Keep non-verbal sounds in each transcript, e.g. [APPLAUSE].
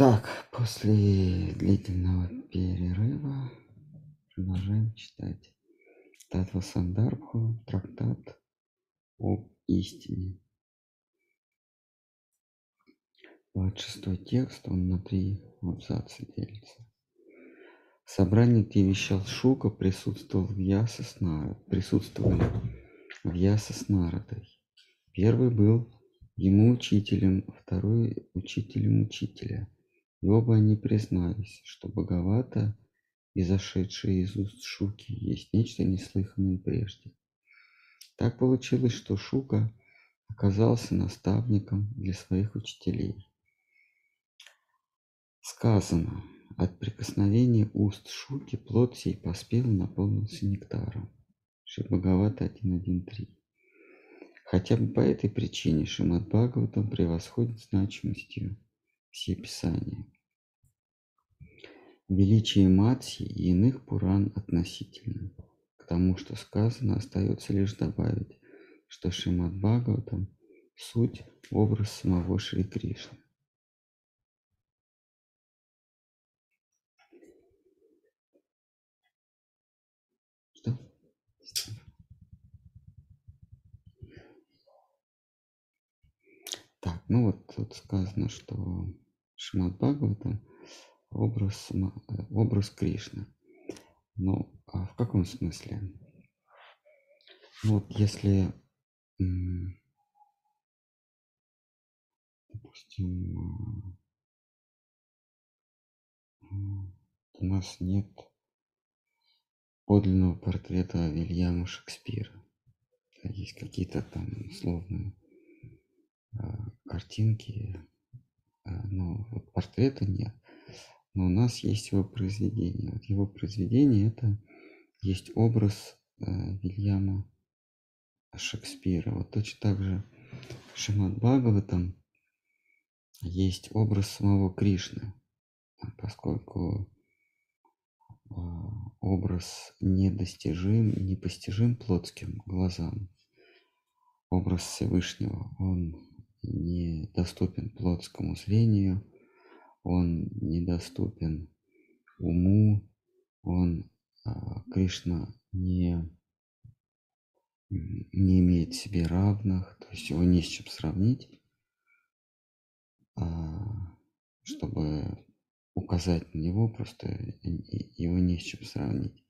Так, после длительного перерыва продолжаем читать Татва Сандарбху, трактат об истине. 26 текст, он на три абзаца делится. В собрании, вещал Шука, присутствовал в Яса с присутствовали в Яса. Первый был ему учителем, второй учителем учителя. И оба они признались, что Боговато, изошедшее из уст Шуки, есть нечто неслыханное прежде. Так получилось, что Шука оказался наставником для своих учителей. Сказано, от прикосновения уст Шуки плод сей поспел и наполнился нектаром. Шибхагавата 1.1.3. Хотя бы по этой причине Шимат Бхагаватам превосходит значимостью все писания. Величие Матси и иных Пуран относительно. К тому, что сказано, остается лишь добавить, что Шимат Бхагаватам – суть образ самого Шри Кришны. Так, ну вот тут сказано, что Шимат Бхагавата образ, образ Кришны. Ну, а в каком смысле? Вот если, допустим, у нас нет подлинного портрета Вильяма Шекспира. Есть какие-то там условные а, картинки, а, но вот портрета нет. Но у нас есть его произведение. Вот его произведение это есть образ э, Вильяма Шекспира. Вот точно так же Шимат Бхагаватам есть образ самого Кришны, поскольку образ недостижим, непостижим плотским глазам. Образ Всевышнего, он недоступен плотскому зрению, он недоступен уму, он, Кришна не, не имеет себе равных, то есть его не с чем сравнить, а, чтобы указать на него, просто его не с чем сравнить.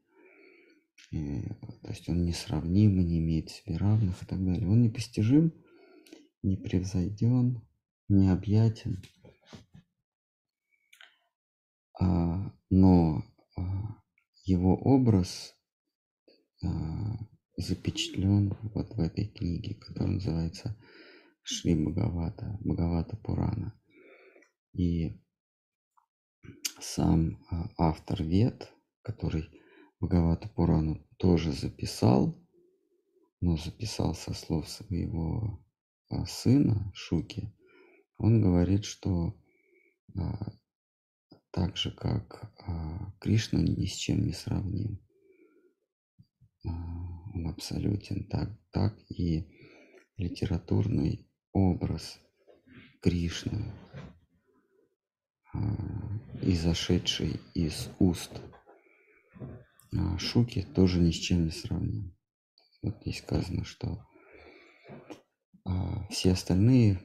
То есть он несравним, не имеет себе равных и так далее. Он непостижим, непревзойден, необъятен. А, но а, его образ а, запечатлен вот в этой книге, которая называется Шри Бхагавата, Бхагавата Пурана. И сам автор Вед, который Бхагавата Пурану тоже записал, но записал со слов своего а, сына Шуки, он говорит, что а, так же, как а, Кришна ни с чем не сравним, он абсолютен, так, так и литературный образ Кришны, изошедший из уст Шуки, тоже ни с чем не сравним. Вот здесь сказано, что а все остальные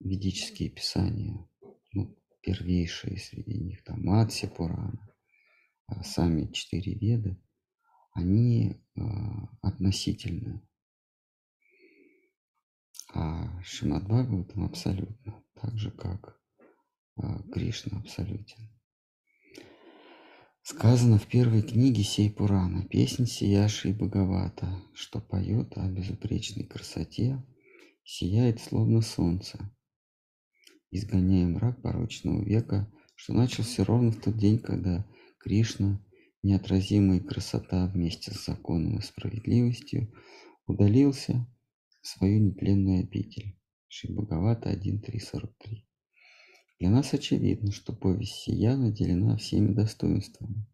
ведические писания, ну, первейшие среди них, там Матси Пурана, а сами четыре веды, они а, относительны. А Шимад Бхагаватам абсолютно, так же как Кришна абсолютен. Сказано в первой книге сей Пурана, песнь Сияши и Бхагавата, что поет о безупречной красоте, сияет словно солнце, изгоняя мрак порочного века, что начался ровно в тот день, когда Кришна, неотразимая красота вместе с законом и справедливостью, удалился в свою нетленную обитель. Шибагавата 1.3.43. Для нас очевидно, что повесть сия наделена всеми достоинствами.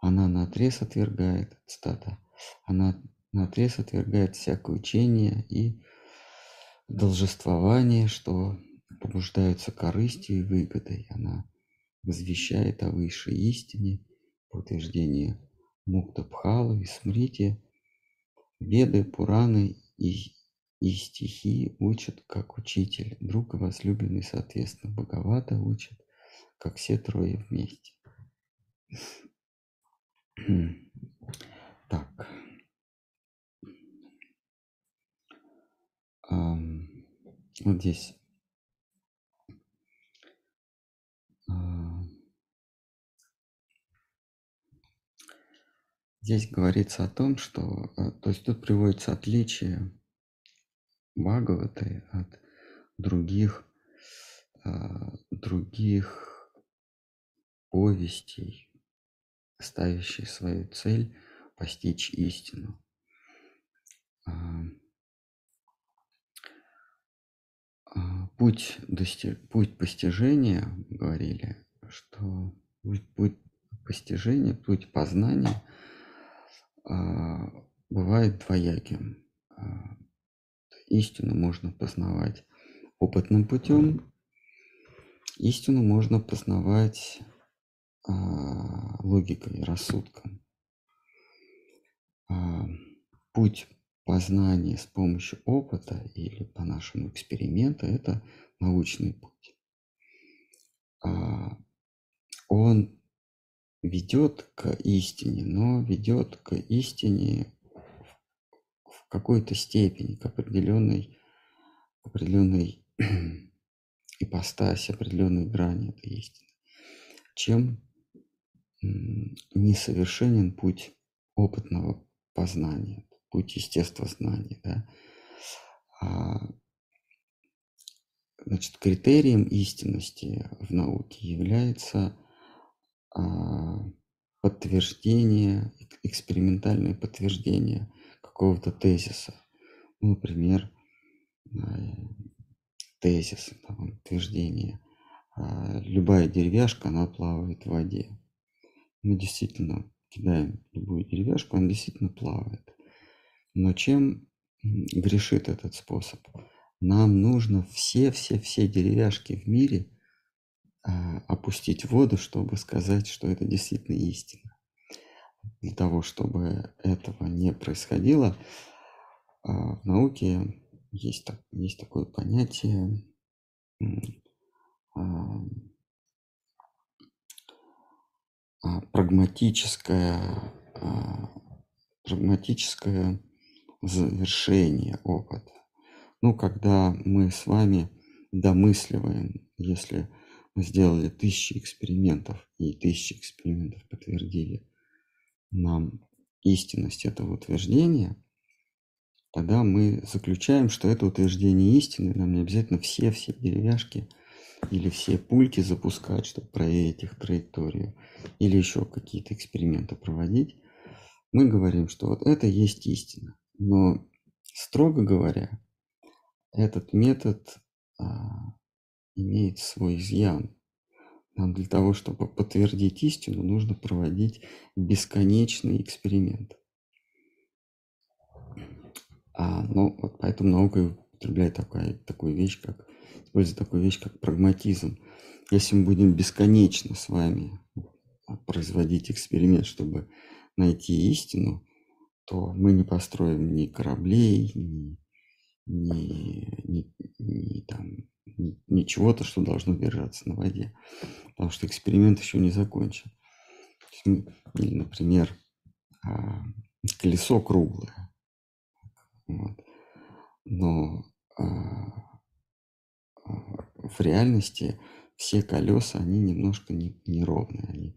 Она наотрез отвергает, цитата, она наотрез отвергает всякое учение и должествование, что побуждаются корыстью и выгодой. Она возвещает о высшей истине по утверждению Муктабхала и Смрити. Веды, Пураны и, и стихи учат как учитель. Друг и возлюбленный, соответственно, Бхагавата учат, как все трое вместе. Так. Вот здесь. А, Здесь говорится о том, что, э, то есть тут приводится отличие Бхагаваты от других, а, других повестей, ставящих свою цель постичь истину. А, а, путь, дости... путь постижения, говорили, что путь, постижения, путь познания а, бывает двояким. А, истину можно познавать опытным путем, истину можно познавать а, логикой, рассудком. А, путь познание с помощью опыта или по-нашему эксперимента – это научный путь. А, он ведет к истине, но ведет к истине в какой-то степени, к определенной, определенной [CLEARS THROAT] ипостаси, определенной грани этой истины. Чем несовершенен путь опытного познания путь естествознания. Да? А, значит, критерием истинности в науке является а, подтверждение, экспериментальное подтверждение какого-то тезиса. Ну, например, тезис, там, утверждение. А, любая деревяшка, она плавает в воде. Мы действительно кидаем любую деревяшку, она действительно плавает. Но чем грешит этот способ? Нам нужно все-все-все деревяшки в мире а, опустить в воду, чтобы сказать, что это действительно истина. Для того, чтобы этого не происходило, а, в науке есть, есть такое понятие а, прагматическое, а, прагматическое завершение опыта. Ну, когда мы с вами домысливаем, если мы сделали тысячи экспериментов, и тысячи экспериментов подтвердили нам истинность этого утверждения, тогда мы заключаем, что это утверждение истины, нам не обязательно все-все деревяшки или все пульки запускать, чтобы проверить их траекторию, или еще какие-то эксперименты проводить. Мы говорим, что вот это есть истина. Но, строго говоря, этот метод а, имеет свой изъян. Нам для того, чтобы подтвердить истину, нужно проводить бесконечный эксперимент. А, ну, вот поэтому наука употребляет такая, такую вещь, как использует такую вещь, как прагматизм. Если мы будем бесконечно с вами производить эксперимент, чтобы найти истину, то мы не построим ни кораблей, ни, ни, ни, ни, там, ни, ничего-то, что должно держаться на воде. Потому что эксперимент еще не закончен. Или, например, а, колесо круглое. Вот. Но а, а, в реальности все колеса, они немножко неровные. Они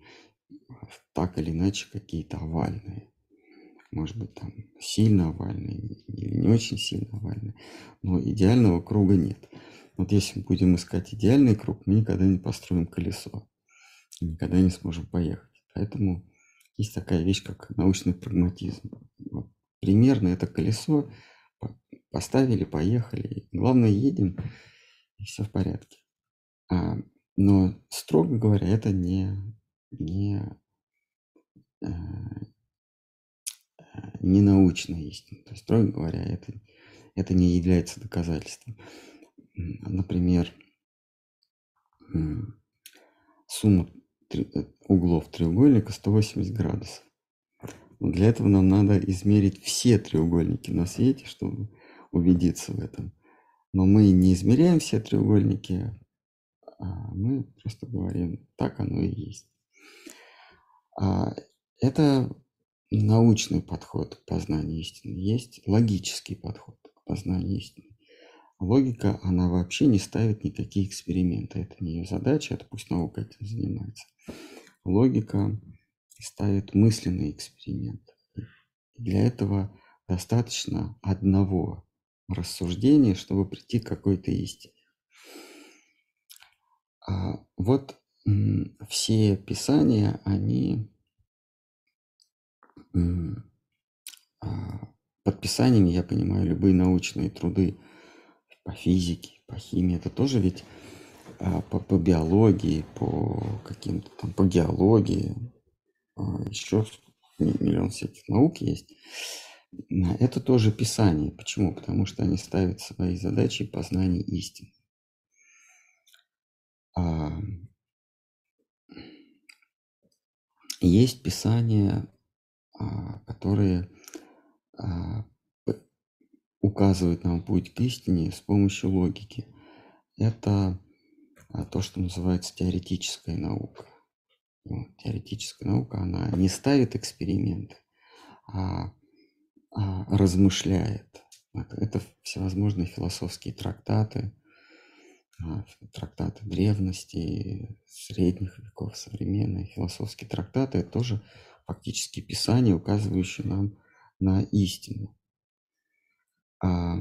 так или иначе какие-то овальные может быть, там сильно овальный или не очень сильно овальный, но идеального круга нет. Вот если мы будем искать идеальный круг, мы никогда не построим колесо, никогда не сможем поехать. Поэтому есть такая вещь, как научный прагматизм. Вот. Примерно это колесо поставили, поехали. Главное, едем, и все в порядке. А, но, строго говоря, это не, не, э, не научная истина. То есть, строго говоря, это, это не является доказательством. Например, сумма э, углов треугольника 180 градусов. Для этого нам надо измерить все треугольники на свете, чтобы убедиться в этом. Но мы не измеряем все треугольники, а мы просто говорим, так оно и есть. А это научный подход к познанию истины. Есть логический подход к познанию истины. Логика, она вообще не ставит никакие эксперименты. Это не ее задача, это пусть наука этим занимается. Логика ставит мысленный эксперимент. Для этого достаточно одного рассуждения, чтобы прийти к какой-то истине. А вот все писания, они а, под писаниями я понимаю любые научные труды по физике, по химии. Это тоже ведь а, по, по биологии, по каким-то там, по геологии, а, еще миллион всяких наук есть. Это тоже писание. Почему? Потому что они ставят свои задачи познания истины. Есть писания, а, которые а, указывают нам путь к истине с помощью логики. Это а, то, что называется теоретическая наука. Теоретическая наука, она не ставит эксперименты, а, а размышляет. Это всевозможные философские трактаты, трактаты древности, средних веков, современные философские трактаты, тоже фактически писания, указывающие нам на истину. А,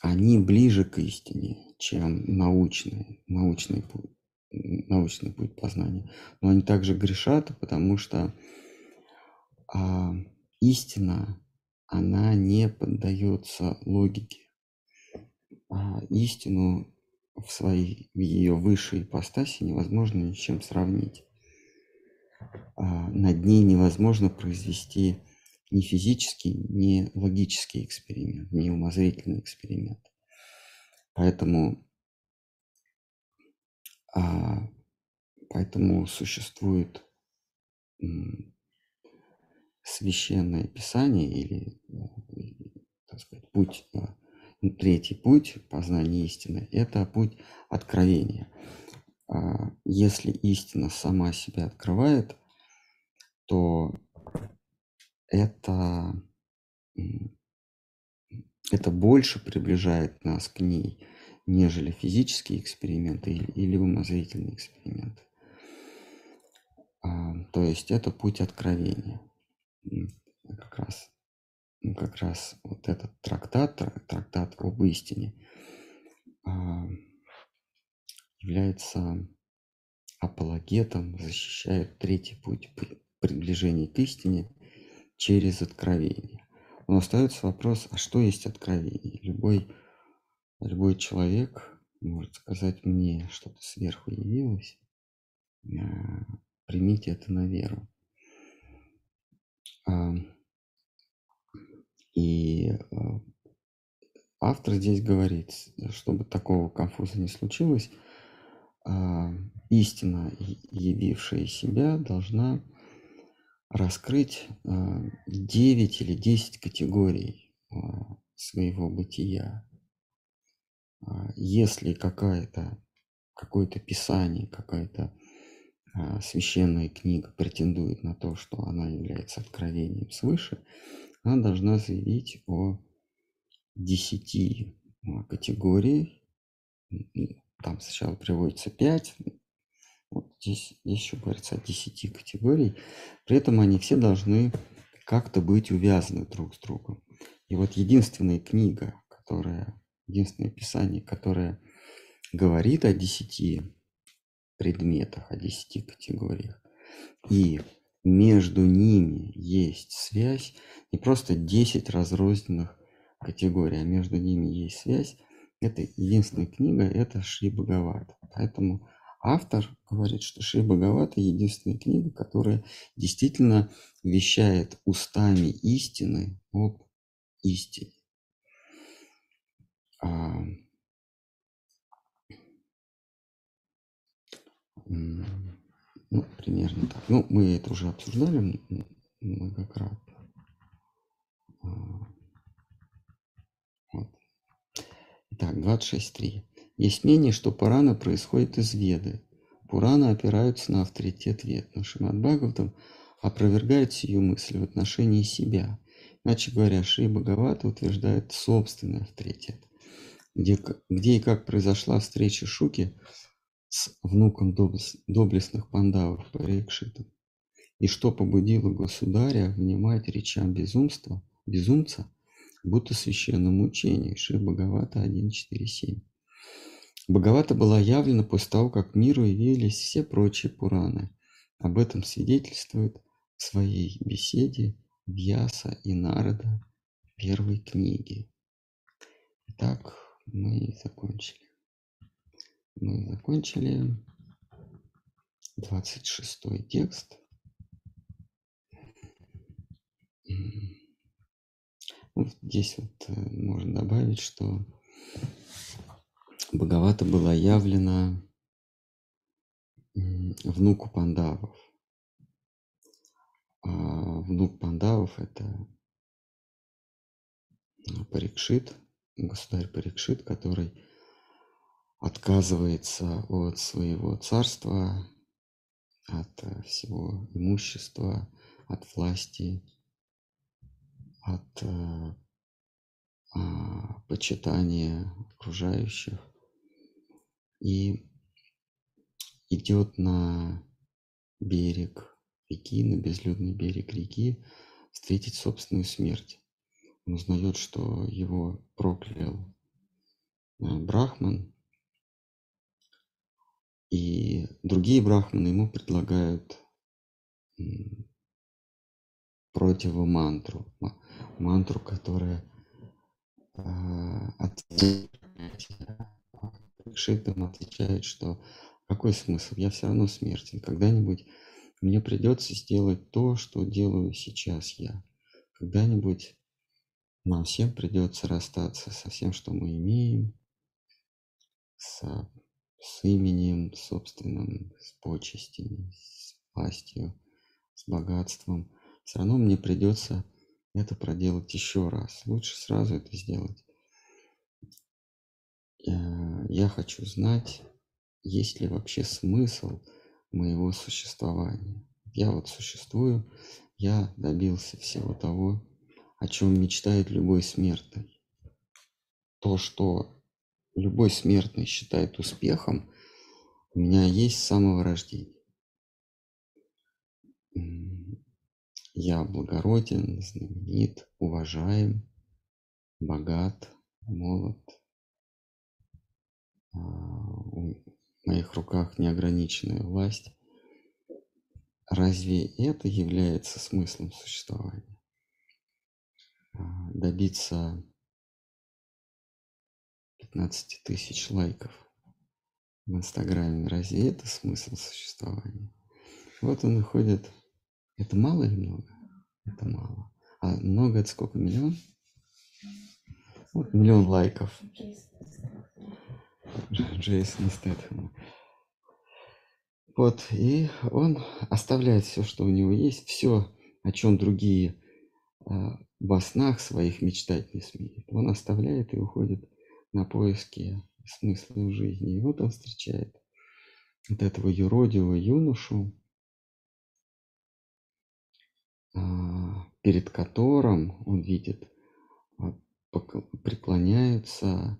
они ближе к истине, чем научный, научный путь, научный путь познания. Но они также грешат, потому что а, истина, она не поддается логике. А истину в своей в ее высшей ипостаси невозможно ничем сравнить. А, над ней невозможно произвести ни физический, ни логический эксперимент, ни умозрительный эксперимент. Поэтому, а, поэтому существует священное писание или, э, так сказать, путь э, Третий путь познания истины – это путь откровения. А, если истина сама себя открывает, то это, это больше приближает нас к ней, нежели физические эксперименты или, или умозрительные эксперименты. А, то есть это путь откровения. Как раз как раз вот этот трактат, трактат об истине, а, является апологетом, защищает третий путь приближения к истине через откровение. Но остается вопрос, а что есть откровение? Любой, любой человек может сказать мне, что-то сверху явилось, а, примите это на веру. А, и э, автор здесь говорит, чтобы такого конфуза не случилось, истина, явившая себя, должна раскрыть 9 а, или 10 категорий а, своего бытия. Если какая-то какое-то писание, какая-то священная книга претендует на то, что она является откровением свыше, она должна заявить о 10 а, категориях. Там сначала приводится 5, вот здесь, еще говорится о 10 категорий. При этом они все должны как-то быть увязаны друг с другом. И вот единственная книга, которая, единственное писание, которое говорит о 10 предметах, о 10 категориях, и между ними есть связь, не просто 10 разрозненных категорий, а между ними есть связь. Это единственная книга, это Шри Бхагават. Поэтому автор говорит, что Шри Бхагават единственная книга, которая действительно вещает устами истины об истине. А, Ну, примерно так. Ну, мы это уже обсуждали многократно. А, вот. Итак, 26.3. Есть мнение, что Пурана происходит из Веды. Пурана опираются на авторитет Вед. Но Шимат Бхагаватам опровергает сию мысль в отношении себя. Иначе говоря, Шри Бхагавата утверждает собственный авторитет. Где, где и как произошла встреча Шуки с внуком доблестных пандавов Парикшитом, и что побудило государя внимать речам безумства, безумца, будто священному учению. Шри Бхагавата 1.4.7. Бхагавата была явлена после того, как миру явились все прочие Пураны. Об этом свидетельствует в своей беседе Вьяса и Нарада первой книги. Итак, мы закончили. Мы закончили 26 текст. Вот здесь вот э, можно добавить, что Бхагавата была явлена внуку пандавов. А внук пандавов – это Парикшит, государь Парикшит, который отказывается от своего царства, от всего имущества, от власти, от э, а, почитания окружающих и идет на берег реки, на безлюдный берег реки, встретить собственную смерть. Он узнает, что его проклял э, Брахман, и другие брахманы ему предлагают противомантру, мантру, которая э, отвечает Шитам отвечает, что какой смысл? Я все равно смертен. Когда-нибудь мне придется сделать то, что делаю сейчас я. Когда-нибудь нам всем придется расстаться со всем, что мы имеем, с, с именем собственным, с почестями, с властью, с богатством. Все равно мне придется это проделать еще раз. Лучше сразу это сделать. Э, я хочу знать, есть ли вообще смысл моего существования. Я вот существую, я добился всего того, о чем мечтает любой смертный. То, что любой смертный считает успехом, у меня есть с самого рождения. Я благороден, знаменит, уважаем, богат, молод, а, в моих руках неограниченная власть. Разве это является смыслом существования? А, добиться 15 тысяч лайков в Инстаграме, разве это смысл существования? Вот он выходит. Это мало или много? Это мало. А много это сколько? Миллион? Вот миллион лайков. Джейсон Стэтхэма. Вот, и он оставляет все, что у него есть, все, о чем другие а, во снах своих мечтать не смеют. Он оставляет и уходит на поиски смысла в жизни. И вот он встречает вот этого юродивого юношу, перед которым он видит, а, преклоняются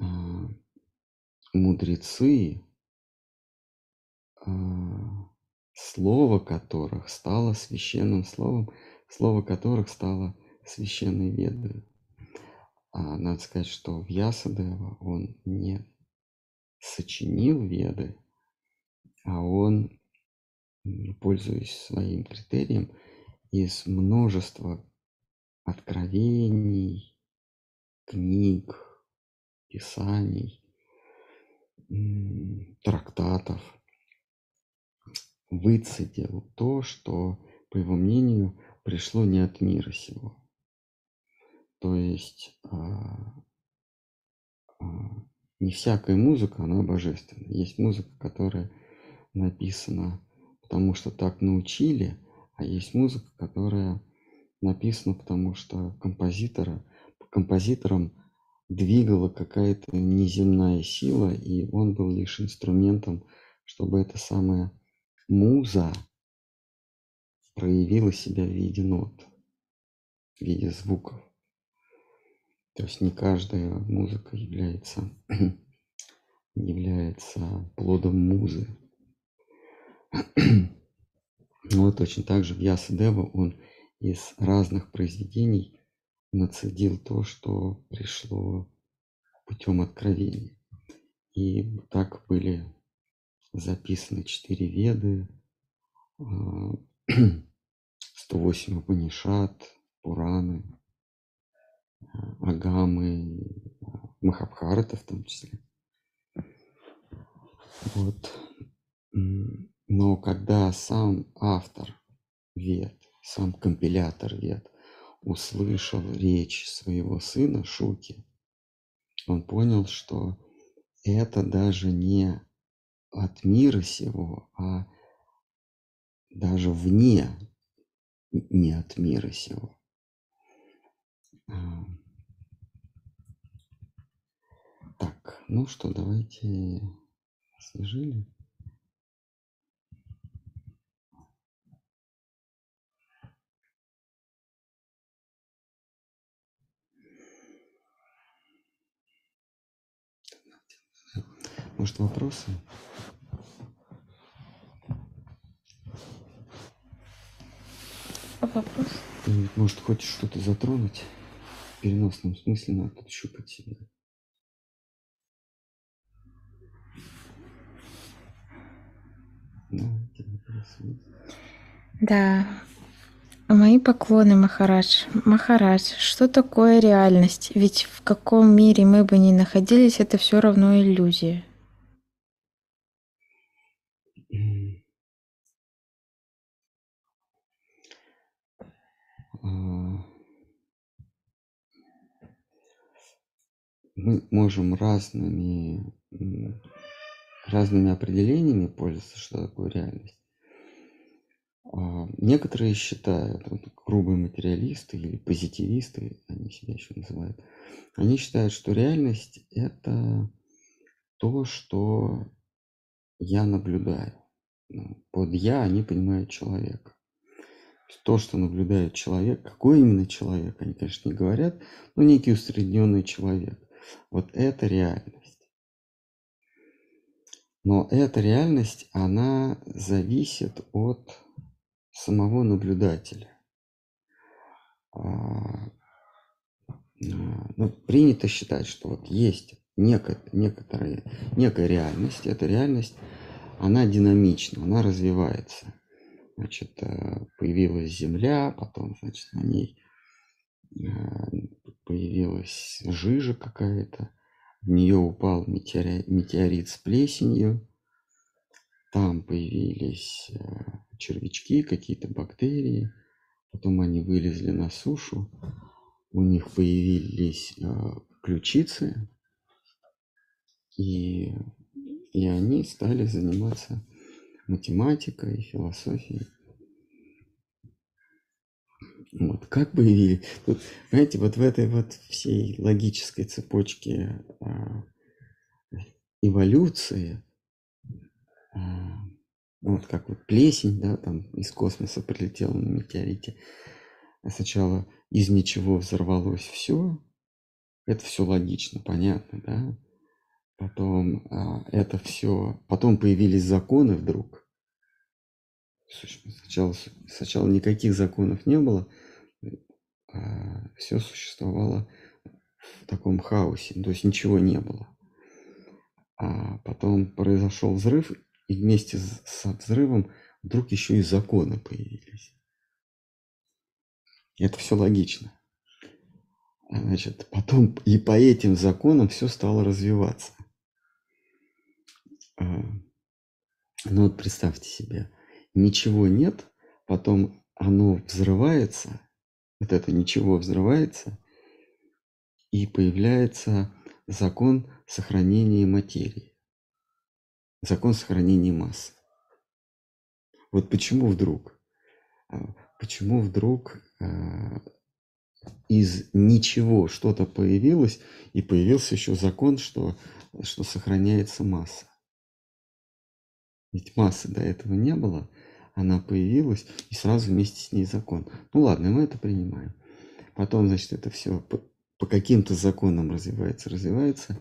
а, мудрецы, а, слово которых стало священным словом, слово которых стало священной ведой. А надо сказать, что в Ясадева он не сочинил веды, а он, пользуясь своим критерием, из множества откровений, книг, писаний, трактатов выцедил то, что, по его мнению, пришло не от мира сего. То есть а, а, не всякая музыка, она божественна. Есть музыка, которая написана, потому что так научили, а есть музыка, которая написана, потому что композитора, композитором двигала какая-то неземная сила, и он был лишь инструментом, чтобы эта самая муза проявила себя в виде нот, в виде звуков. То есть не каждая музыка является, [CLEARS THROAT] является плодом музы. [CLEARS THROAT] Вот точно так же в Ясадева он из разных произведений нацедил то, что пришло путем откровения. И так были записаны четыре веды, [CLEARS THROAT] 108 Упанишат, Пураны, Агамы, Махабхарата в том числе. Вот. Но когда сам автор вед, сам компилятор вед услышал речь своего сына Шуки, он понял, что это даже не от мира сего, а даже вне, не от мира сего. Так, ну что, давайте освежили. Может, вопросы? Вопрос. Может, хочешь что-то затронуть? В переносном смысле надо тут щупать себя. Да. Мои поклоны, Махарадж. Махарадж, что такое реальность? Ведь в каком мире мы бы ни находились, это все равно иллюзия. А, мы можем разными, разными определениями пользоваться, что такое реальность. А, некоторые считают, вот, грубые материалисты или позитивисты, они себя еще называют, они считают, что реальность – это то, что я наблюдаю. Ну, под «я» они понимают человека то, что наблюдает человек, какой именно человек, они, конечно, не говорят, но некий усредненный человек. Вот это реальность. Но эта реальность, она зависит от самого наблюдателя. А, ну, принято считать, что вот есть некая, некая реальность, эта реальность, она динамична, она развивается – значит, э, появилась Земля, потом, значит, на ней э, появилась жижа какая-то, в нее упал метеорит, метеорит с плесенью, там появились э, червячки, какие-то бактерии, потом они вылезли на сушу, у них появились ключицы, и, и они стали заниматься математикой, философией. Вот, как бы тут, знаете, вот в этой вот всей логической цепочке а, эволюции, а, вот как вот плесень, да, там из космоса прилетела на метеорите, а сначала из ничего взорвалось все, это все логично, понятно, да, Потом а, это все, потом появились законы вдруг. Сначала, сначала никаких законов не было, а все существовало в таком хаосе, то есть ничего не было. А потом произошел взрыв, и вместе с взрывом вдруг еще и законы появились. Это все логично. Значит, потом и по этим законам все стало развиваться. Ну вот представьте себе, ничего нет, потом оно взрывается, вот это ничего взрывается, и появляется закон сохранения материи, закон сохранения массы. Вот почему вдруг? А, почему вдруг а, из ничего что-то появилось, и появился еще закон, что, что сохраняется масса. Ведь массы до этого не было, она появилась, и сразу вместе с ней закон. Ну ладно, мы это принимаем. Потом, значит, это все по, по каким-то законам развивается, развивается.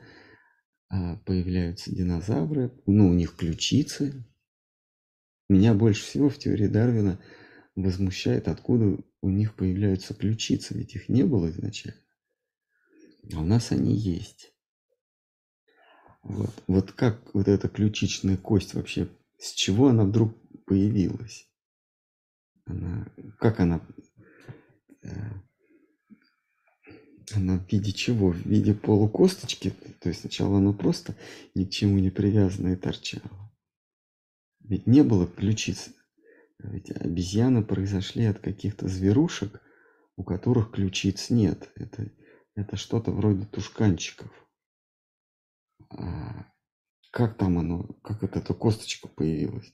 А появляются динозавры, ну, у них ключицы. Меня больше всего в теории Дарвина возмущает, откуда у них появляются ключицы, ведь их не было изначально. А у нас они есть. Вот, вот как вот эта ключичная кость вообще, с чего она вдруг появилась? Она, как она, э, она в виде чего? В виде полукосточки? То есть сначала она просто ни к чему не привязана и торчала. Ведь не было ключицы. Ведь обезьяны произошли от каких-то зверушек, у которых ключиц нет. Это, это что-то вроде тушканчиков. А как там оно, как вот эта косточка появилась?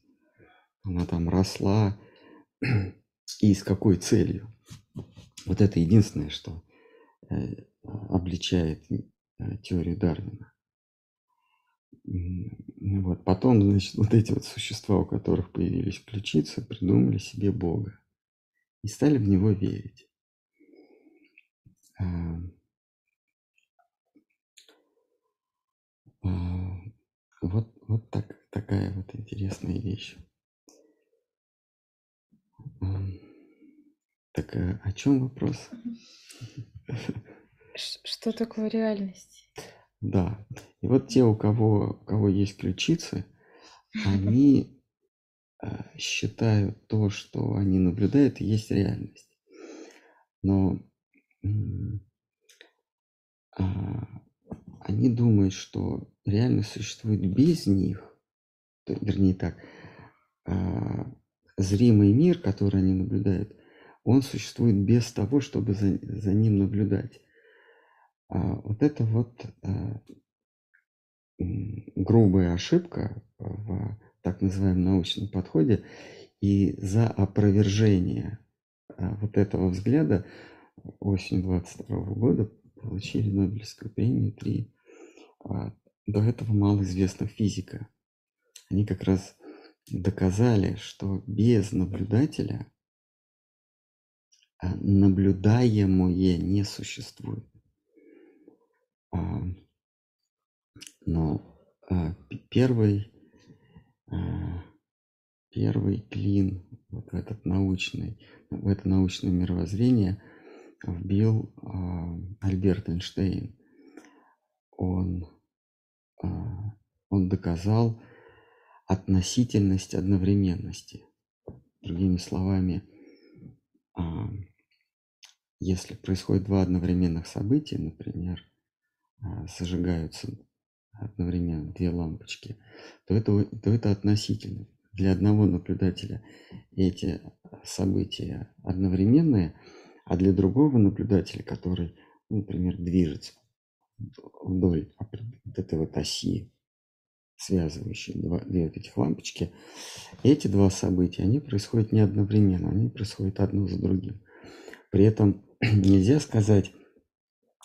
Она там росла [CLEARS THROAT] и с какой целью? Вот это единственное, что э, обличает э, теорию Дарвина. Вот. Потом, значит, вот эти вот существа, у которых появились ключицы, придумали себе Бога и стали в него верить. А, а, вот, вот так, такая вот интересная вещь. Так а о чем вопрос? Что такое реальность? Да. И вот те, у кого, у кого есть ключицы, они [LAUGHS] э, считают то, что они наблюдают, есть реальность. Но а, они думают, что реальность существует без них, то, вернее так, а, зримый мир, который они наблюдают, он существует без того, чтобы за, за ним наблюдать. А вот это вот а, грубая ошибка в так называемом научном подходе, и за опровержение а, вот этого взгляда осенью 22 года получили Нобелевскую премию три до этого малоизвестных физика. Они как раз доказали, что без наблюдателя наблюдаемое не существует. А, но а, первый, а, первый клин вот в этот научный, в это научное мировоззрение вбил Альберт Эйнштейн. Он, он доказал относительность одновременности. Другими словами, если происходит два одновременных события, например, а, зажигаются одновременно две лампочки, то это, то это относительно. Для одного наблюдателя эти события одновременные, а для другого наблюдателя, который, например, движется вдоль вот этой вот оси, связывающей два, две вот этих лампочки, эти два события, они происходят не одновременно, они происходят одно за другим. При этом [CLEARS THROAT] нельзя сказать,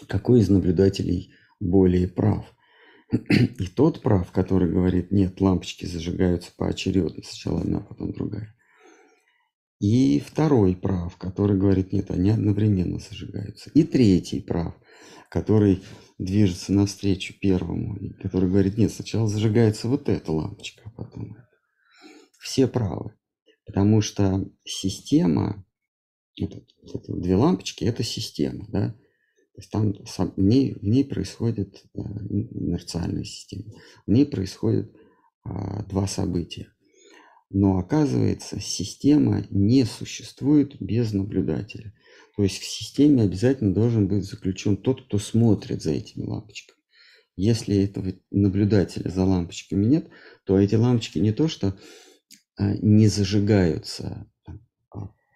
какой из наблюдателей более прав. [CLEARS THROAT] И тот прав, который говорит, нет, лампочки зажигаются поочередно, сначала одна, потом другая. И второй прав, который говорит, нет, они одновременно зажигаются. И третий прав, который движется навстречу первому, который говорит, нет, сначала зажигается вот эта лампочка, а потом это. Все правы. Потому что система, это, это две лампочки, это система, да, то есть там в ней, в ней происходит э, инерциальная система, в ней происходят а, два события. Но оказывается, система не существует без наблюдателя. То есть в системе обязательно должен быть заключен тот, кто смотрит за этими лампочками. Если этого наблюдателя за лампочками нет, то эти лампочки не то что а, не зажигаются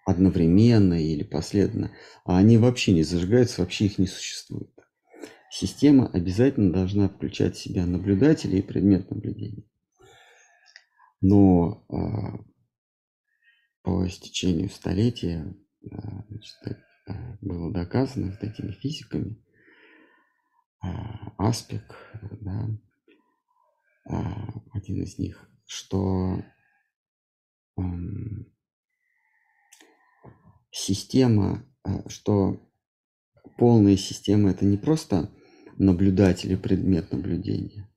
одновременно или последовательно, а они вообще не зажигаются, вообще их не существует. Система обязательно должна включать в себя наблюдателя и предмет наблюдения. Но по стечению столетия значит, было доказано вот этими физиками, Аспек, да, один из них, что система, что полная система это не просто наблюдатель и предмет наблюдения,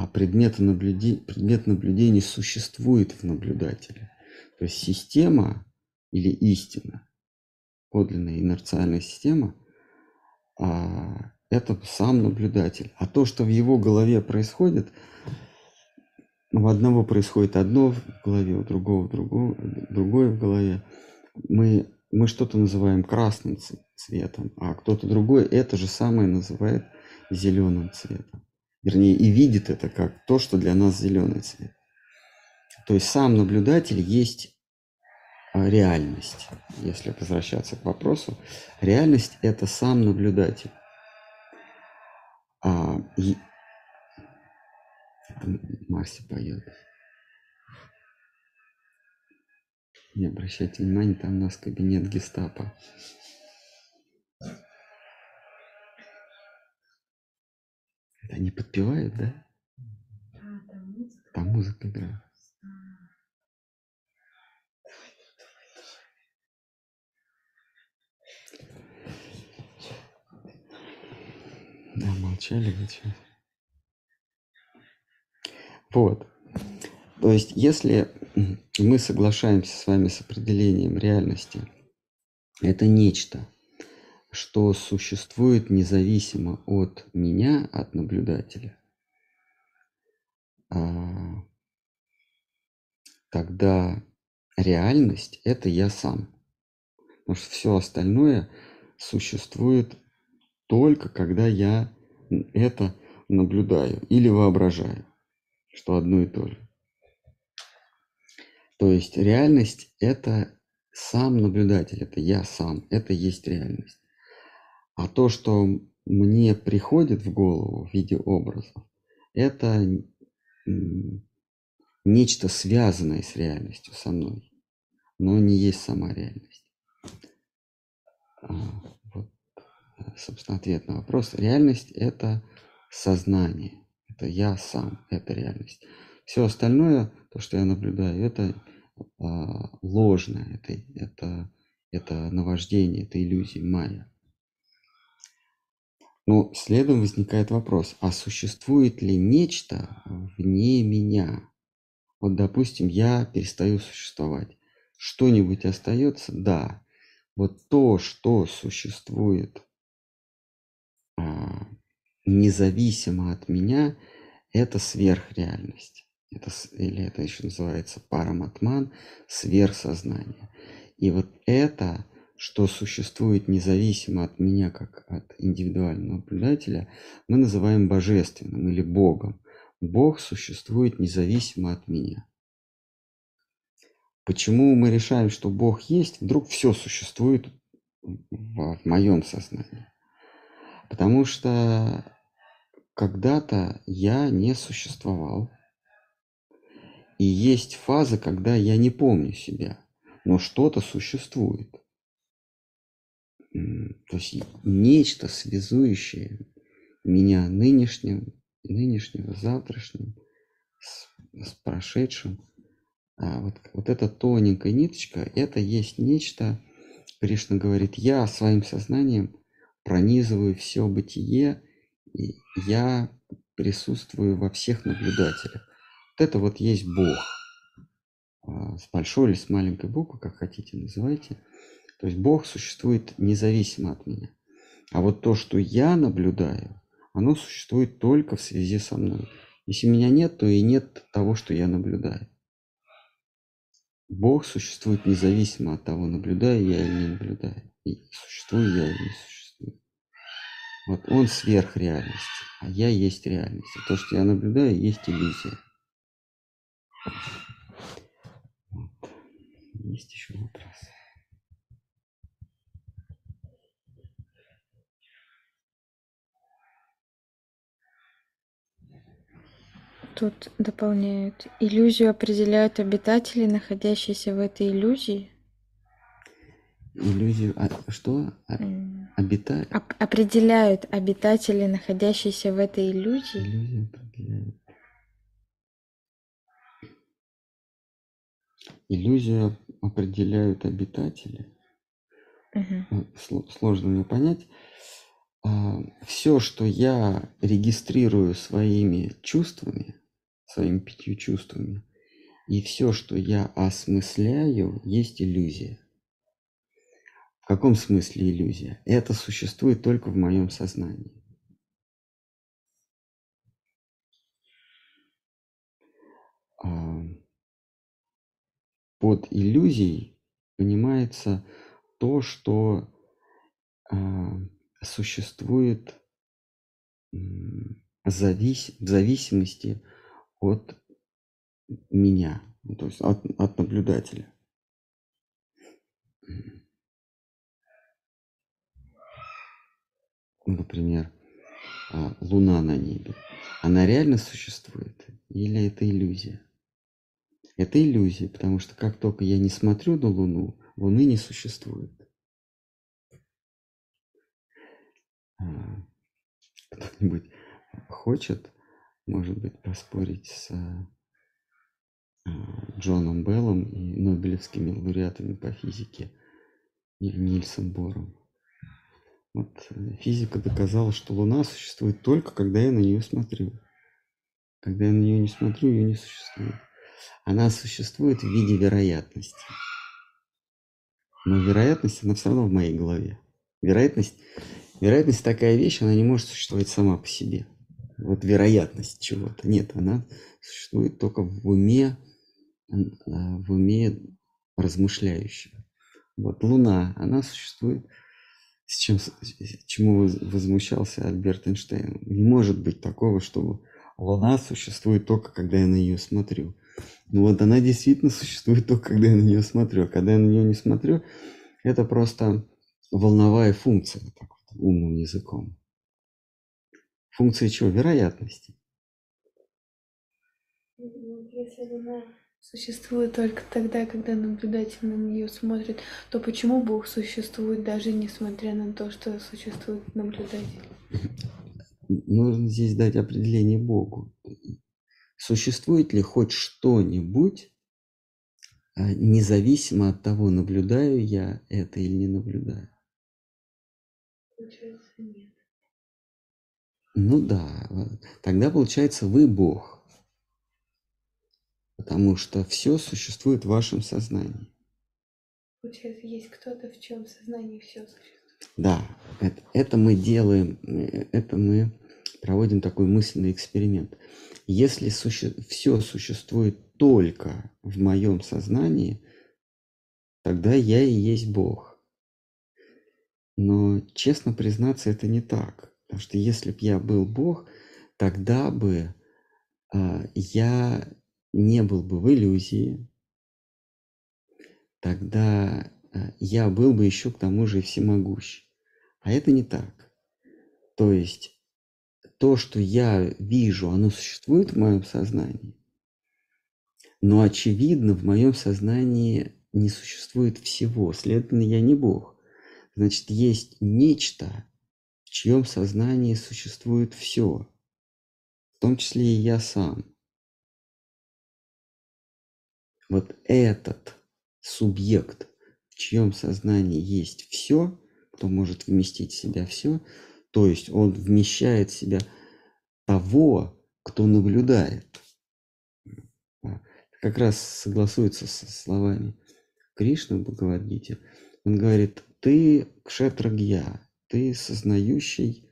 а предмет, наблюдения, предмет наблюдения существует в наблюдателе. То есть система или истина, подлинная инерциальная система, а, это сам наблюдатель. А то, что в его голове происходит, у одного происходит одно в голове, у другого другого, другое в голове. Мы, мы что-то называем красным цветом, а кто-то другой это же самое называет зеленым цветом. Вернее, и видит это как то, что для нас зеленый цвет. То есть сам наблюдатель есть а, реальность. Если возвращаться к вопросу, реальность – это сам наблюдатель. А, и... Марси поет. Не обращайте внимания, там у нас кабинет гестапо. Они подпевают, да? Там музыка играет. Да, молчали вы что? Вот. То есть, если мы соглашаемся с вами с определением реальности, это нечто, что существует независимо от меня, от наблюдателя, а, тогда реальность – это я сам. Потому что все остальное существует только когда я это наблюдаю или воображаю, что одно и то же. То есть реальность – это сам наблюдатель, это я сам, это есть реальность. А то, что мне приходит в голову в виде образов, это нечто связанное с реальностью со мной, но не есть сама реальность. А, вот, собственно, ответ на вопрос. Реальность – это сознание, это я сам, это реальность. Все остальное, то, что я наблюдаю, это а, ложное, это, это, это наваждение, это иллюзия, майя. Но следом возникает вопрос, а существует ли нечто вне меня? Вот, допустим, я перестаю существовать. Что-нибудь остается? Да. Вот то, что существует а, независимо от меня, это сверхреальность. Это, или это еще называется параматман, сверхсознание. И вот это что существует независимо от меня, как от индивидуального наблюдателя, мы называем божественным или Богом. Бог существует независимо от меня. Почему мы решаем, что Бог есть, вдруг все существует в моем сознании? Потому что когда-то я не существовал. И есть фаза, когда я не помню себя, но что-то существует то есть нечто связующее меня нынешним, нынешнего, завтрашним, с, с прошедшим. А вот, вот эта тоненькая ниточка, это есть нечто, Кришна говорит, я своим сознанием пронизываю все бытие, и я присутствую во всех наблюдателях. Вот это вот есть Бог. А, с большой или с маленькой буквы, как хотите называйте – то есть Бог существует независимо от меня. А вот то, что я наблюдаю, оно существует только в связи со мной. Если меня нет, то и нет того, что я наблюдаю. Бог существует независимо от того, наблюдаю я или не наблюдаю. И существую я или не существую. Вот он сверх реальности, а я есть реальность. И то, что я наблюдаю, есть иллюзия. Вот. Есть еще вопрос. Тут дополняют. Иллюзию определяют обитатели, находящиеся в этой иллюзии. Иллюзию... А, что? А, обита... Оп- определяют обитатели, находящиеся в этой иллюзии. Иллюзию определяют. Иллюзию определяют обитатели. Угу. Сложно мне понять. А, Все, что я регистрирую своими чувствами, своими пятью чувствами, и все, что я осмысляю, есть иллюзия. В каком смысле иллюзия? Это существует только в моем сознании. А, под иллюзией понимается то, что а, существует завис, в зависимости от меня, ну, то есть от, от наблюдателя. Например, а, Луна на небе. Она реально существует или это иллюзия? Это иллюзия, потому что как только я не смотрю на Луну, Луны не существует. А, кто-нибудь хочет, может быть, поспорить с а, Джоном Беллом и Нобелевскими лауреатами по физике или Нильсом Бором. Вот э, физика доказала, что Луна существует только, когда я на нее смотрю. Когда я на нее не смотрю, ее не существует. Она существует в виде вероятности. Но вероятность, она все равно в моей голове. Вероятность Вероятность такая вещь, она не может существовать сама по себе. Вот вероятность чего-то. Нет, она существует только в уме, а, в уме размышляющего. Вот Луна, она существует, с чем, чему возмущался Альберт Эйнштейн. Не может быть такого, чтобы Луна существует только, когда я на нее смотрю. Ну вот она действительно существует только, когда я на нее смотрю. А когда я на нее не смотрю, это просто волновая функция. Так умным языком. Функция чего? Вероятности. Если Луна существует только тогда, когда наблюдатель на нее смотрит, то почему Бог существует, даже несмотря на то, что существует наблюдатель? Нужно здесь дать определение Богу. Существует ли хоть что-нибудь, а, независимо от того, наблюдаю я это или не наблюдаю? Получается. Ну да, тогда получается вы Бог. Потому что все существует в вашем сознании. Получается, есть кто-то, в чем сознании все существует. Да, это, это мы делаем, это мы проводим такой мысленный эксперимент. Если суще, все существует только в моем сознании, тогда я и есть Бог. Но, честно признаться, это не так. Потому что если бы я был Бог, тогда бы а, я не был бы в иллюзии, тогда а, я был бы еще к тому же и всемогущ. А это не так. То есть то, что я вижу, оно существует в моем сознании, но очевидно в моем сознании не существует всего. Следовательно, я не Бог. Значит, есть нечто, в чьем сознании существует все, в том числе и я сам. Вот этот субъект, в чьем сознании есть все, кто может вместить в себя все, то есть он вмещает в себя того, кто наблюдает. Как раз согласуется со словами Кришны в Бхагавадгите. Он говорит, ты кшетрагья, ты сознающий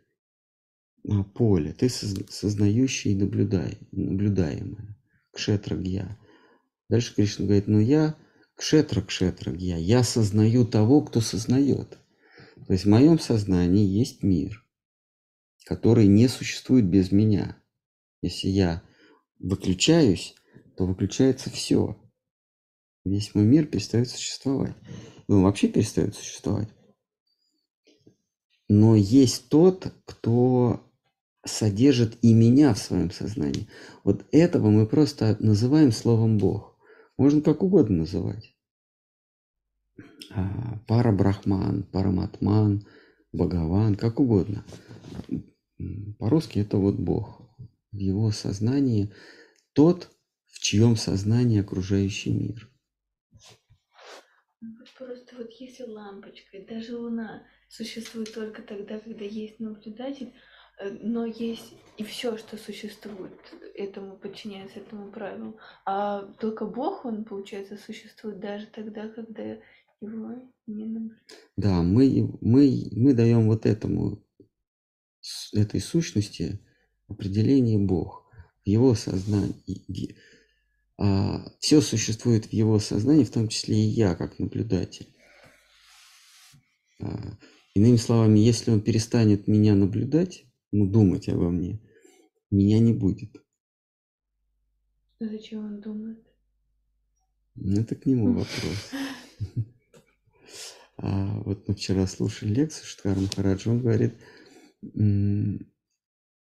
а, поле, ты сознающий наблюдай, наблюдаемое, кшетрагья. Дальше Кришна говорит, ну я кшетра кшетрагья, я сознаю того, кто сознает. То есть в моем сознании есть мир, который не существует без меня. Если я выключаюсь, то выключается все. Весь мой мир перестает существовать ну, вообще перестает существовать. Но есть тот, кто содержит и меня в своем сознании. Вот этого мы просто называем словом Бог. Можно как угодно называть. А, Парабрахман, Параматман, Бхагаван, как угодно. По-русски это вот Бог. В его сознании тот, в чьем сознании окружающий мир. Просто вот если лампочка, даже Луна существует только тогда, когда есть наблюдатель, э, но есть и все, что существует, этому подчиняется этому правилу. А только Бог, он, получается, существует даже тогда, когда его не наблюдают. Да, мы, мы, мы даем вот этому, этой сущности определение Бог. Его сознании, а, все существует в его сознании, в том числе и я, как наблюдатель. А, иными словами, если он перестанет меня наблюдать, ну, думать обо мне, меня не будет. Зачем он думает? Ну, это к нему [LAUGHS] вопрос. [LAUGHS] А вот мы вчера слушали лекцию Штхар Махараджа, он говорит,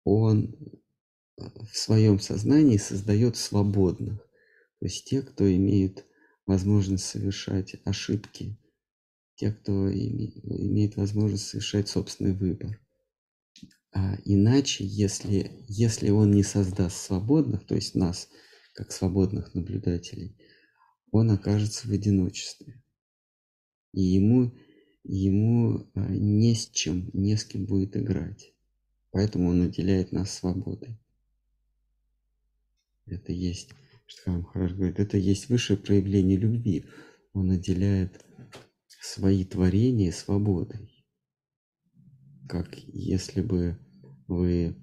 он в своем сознании создает свободных. То есть те, кто имеет возможность совершать ошибки, те, кто имеет возможность совершать собственный выбор. А иначе, если, если он не создаст свободных, то есть нас, как свободных наблюдателей, он окажется в одиночестве. И ему, ему а, не с чем, не с кем будет играть. Поэтому он наделяет нас свободой. Это есть Штхам Махарадж говорит, это есть высшее проявление любви. Он наделяет свои творения свободой. Как если бы вы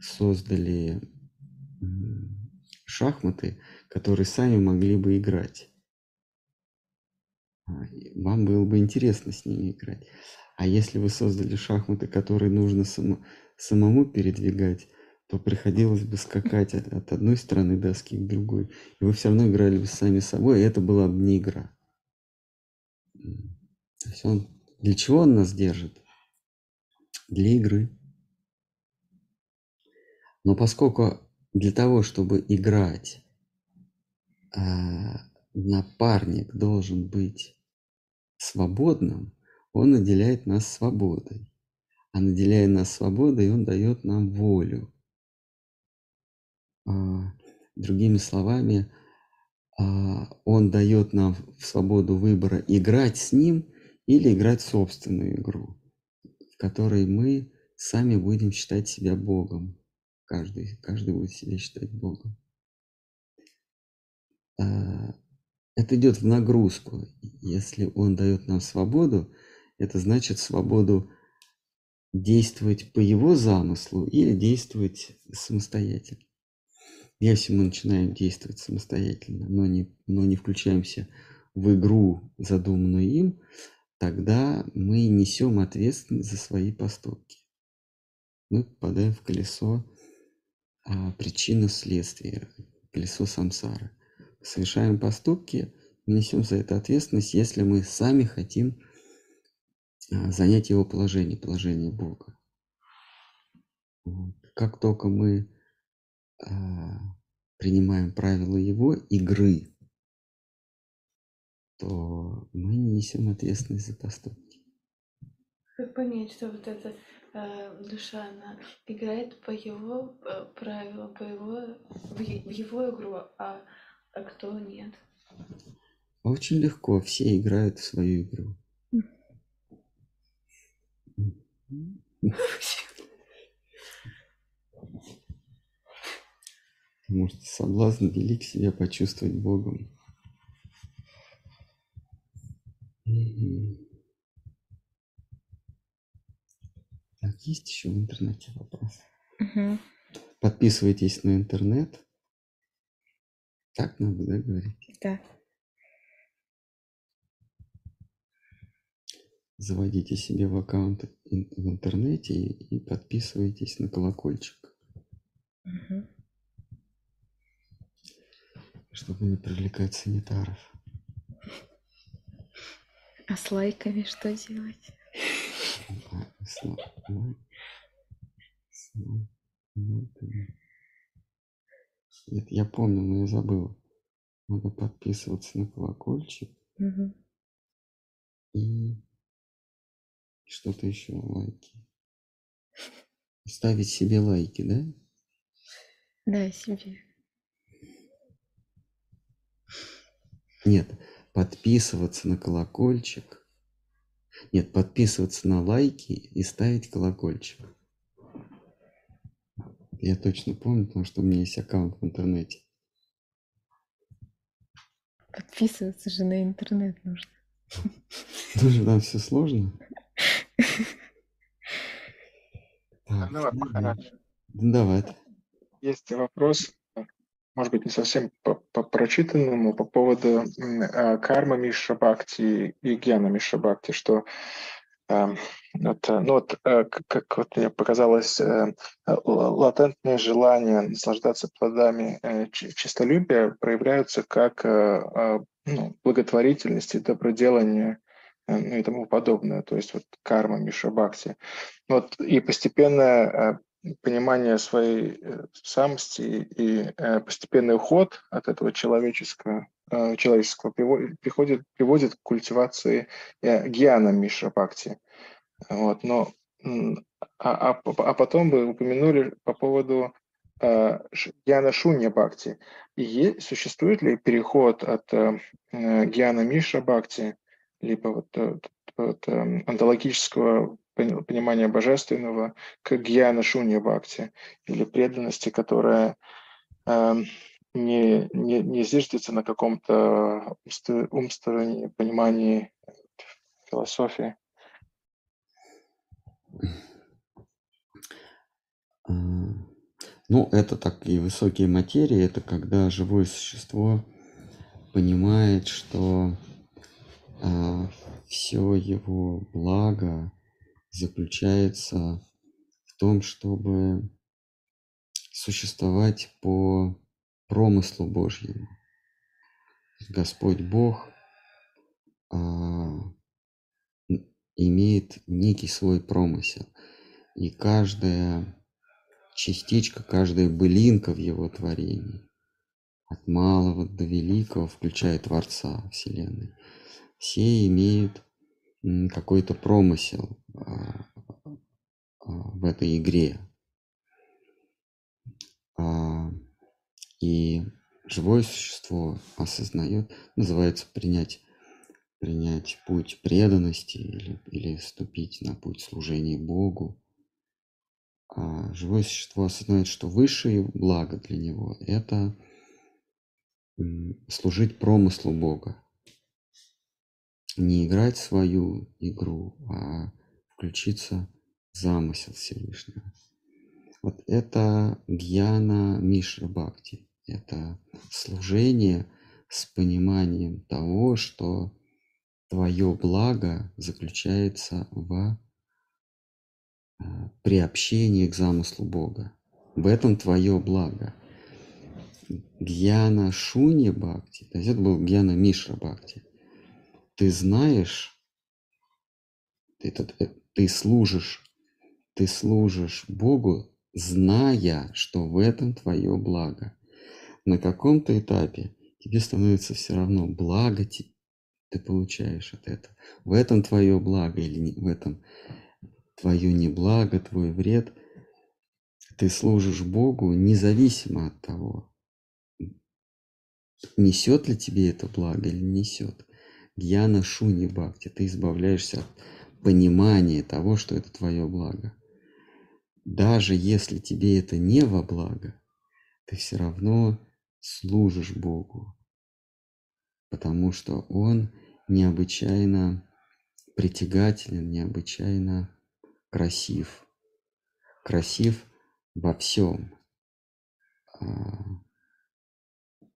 создали шахматы, которые сами могли бы играть. А, вам было бы интересно с ними играть. А если вы создали шахматы, которые нужно само, самому передвигать, то приходилось бы скакать от, от одной стороны доски к другой. И вы все равно играли бы сами собой, и это была бы не игра. То есть он, для чего он нас держит? Для игры. Но поскольку для того, чтобы играть, а, напарник должен быть свободным, он наделяет нас свободой. А наделяя нас свободой, он дает нам волю. А, другими словами, а, он дает нам свободу выбора играть с ним или играть собственную игру, в которой мы сами будем считать себя Богом. Каждый, каждый будет себя считать Богом. А, это идет в нагрузку. Если он дает нам свободу, это значит свободу действовать по его замыслу или действовать самостоятельно. Если мы начинаем действовать самостоятельно, но не, но не включаемся в игру, задуманную им, тогда мы несем ответственность за свои поступки. Мы попадаем в колесо а, причинно-следствия, колесо самсары. Совершаем поступки, несем за это ответственность, если мы сами хотим а, занять его положение, положение Бога. Вот. Как только мы а, принимаем правила его игры, то мы не несем ответственность за поступки. Как понять, что вот эта э, душа, она играет по его э, правилам, по его, в, его игру, а, а кто нет? Очень легко, все играют в свою игру. [LAUGHS] Потому что соблазн велик себя почувствовать Богом. Так, есть еще в интернете вопрос? Угу. Подписывайтесь на интернет. Так надо, да, говорить? Да. Заводите себе в аккаунт в интернете и, и подписывайтесь на колокольчик. Угу чтобы не привлекать санитаров. А с лайками что делать? Это я помню, но я забыл. Надо подписываться на колокольчик. Мгм. И что-то еще, лайки. Ставить себе лайки, да? Да, себе. Нет, подписываться на колокольчик. Нет, подписываться на лайки и ставить колокольчик. Я точно помню, потому что у меня есть аккаунт в интернете. Подписываться же на интернет нужно. [LAUGHS] Тоже там все сложно. Так, Ну, ну, Махарадж, ну, давай. есть вопрос, может быть, не совсем по, по прочитанному, по поводу э, кармы Миша Бхакти и гена Миша Бхакти, что э, вот, ну вот, э, как вот мне показалось, э, э, латентные желания наслаждаться плодами э, чи- честолюбия проявляются как э, э, ну, благотворительность и доброделание э, ну, и тому подобное, то есть вот карма Миша Бхакти. Вот, и постепенно э, понимание своей э, самости и э, постепенный уход от этого человеческого, э, человеческого приво- приходит, приводит к культивации гьяна Мишра. Вот, но, а, а, а потом вы упомянули по поводу гьяна Шунья Бхакти. И существует ли переход от гьяна Мишра Бхакти, либо вот, э, вот, э, онтологического пони- понимания божественного к гьяна Шунья Бхакти, или преданности, которая эм, не, не, не зиждется на каком-то умстве- умственном понимании философии. А, Ну, это такие высокие материи, это когда живое существо понимает, что все его благо заключается в том, чтобы существовать по промыслу Божьему. Господь Бог а, имеет некий свой промысел, и каждая частичка, каждая былинка в его творении, от малого до великого, включая Творца Вселенной, все имеют какой-то промысел а, а, в этой игре. А, И живое существо осознает, называется принять, принять путь преданности или, или вступить на путь служения Богу. А живое существо осознает, что высшее благо для него – это служить промыслу Бога. Не играть свою игру, а включиться в замысел Всевышнего. Вот это гьяна Мишра Бхакти. Это служение с пониманием того, что твое благо заключается в э, приобщении к замыслу Бога. В этом твое благо. Гьяна Шуни Бхакти, то есть это был Гьяна Мишра Бхакти. Ты знаешь, ты, э, ты служишь, ты служишь Богу, зная, что в этом твое благо. На каком-то этапе тебе становится все равно благо ты получаешь от этого. В этом твое благо или не, в этом твое неблаго, твой вред. Ты служишь Богу независимо от того, несет ли тебе это благо или не несет. Гьяна Шуни Бхакти, ты избавляешься от понимания того, что это твое благо. Даже если тебе это не во благо, ты все равно служишь Богу, потому что Он необычайно притягателен, необычайно красив. Красив во всем. А,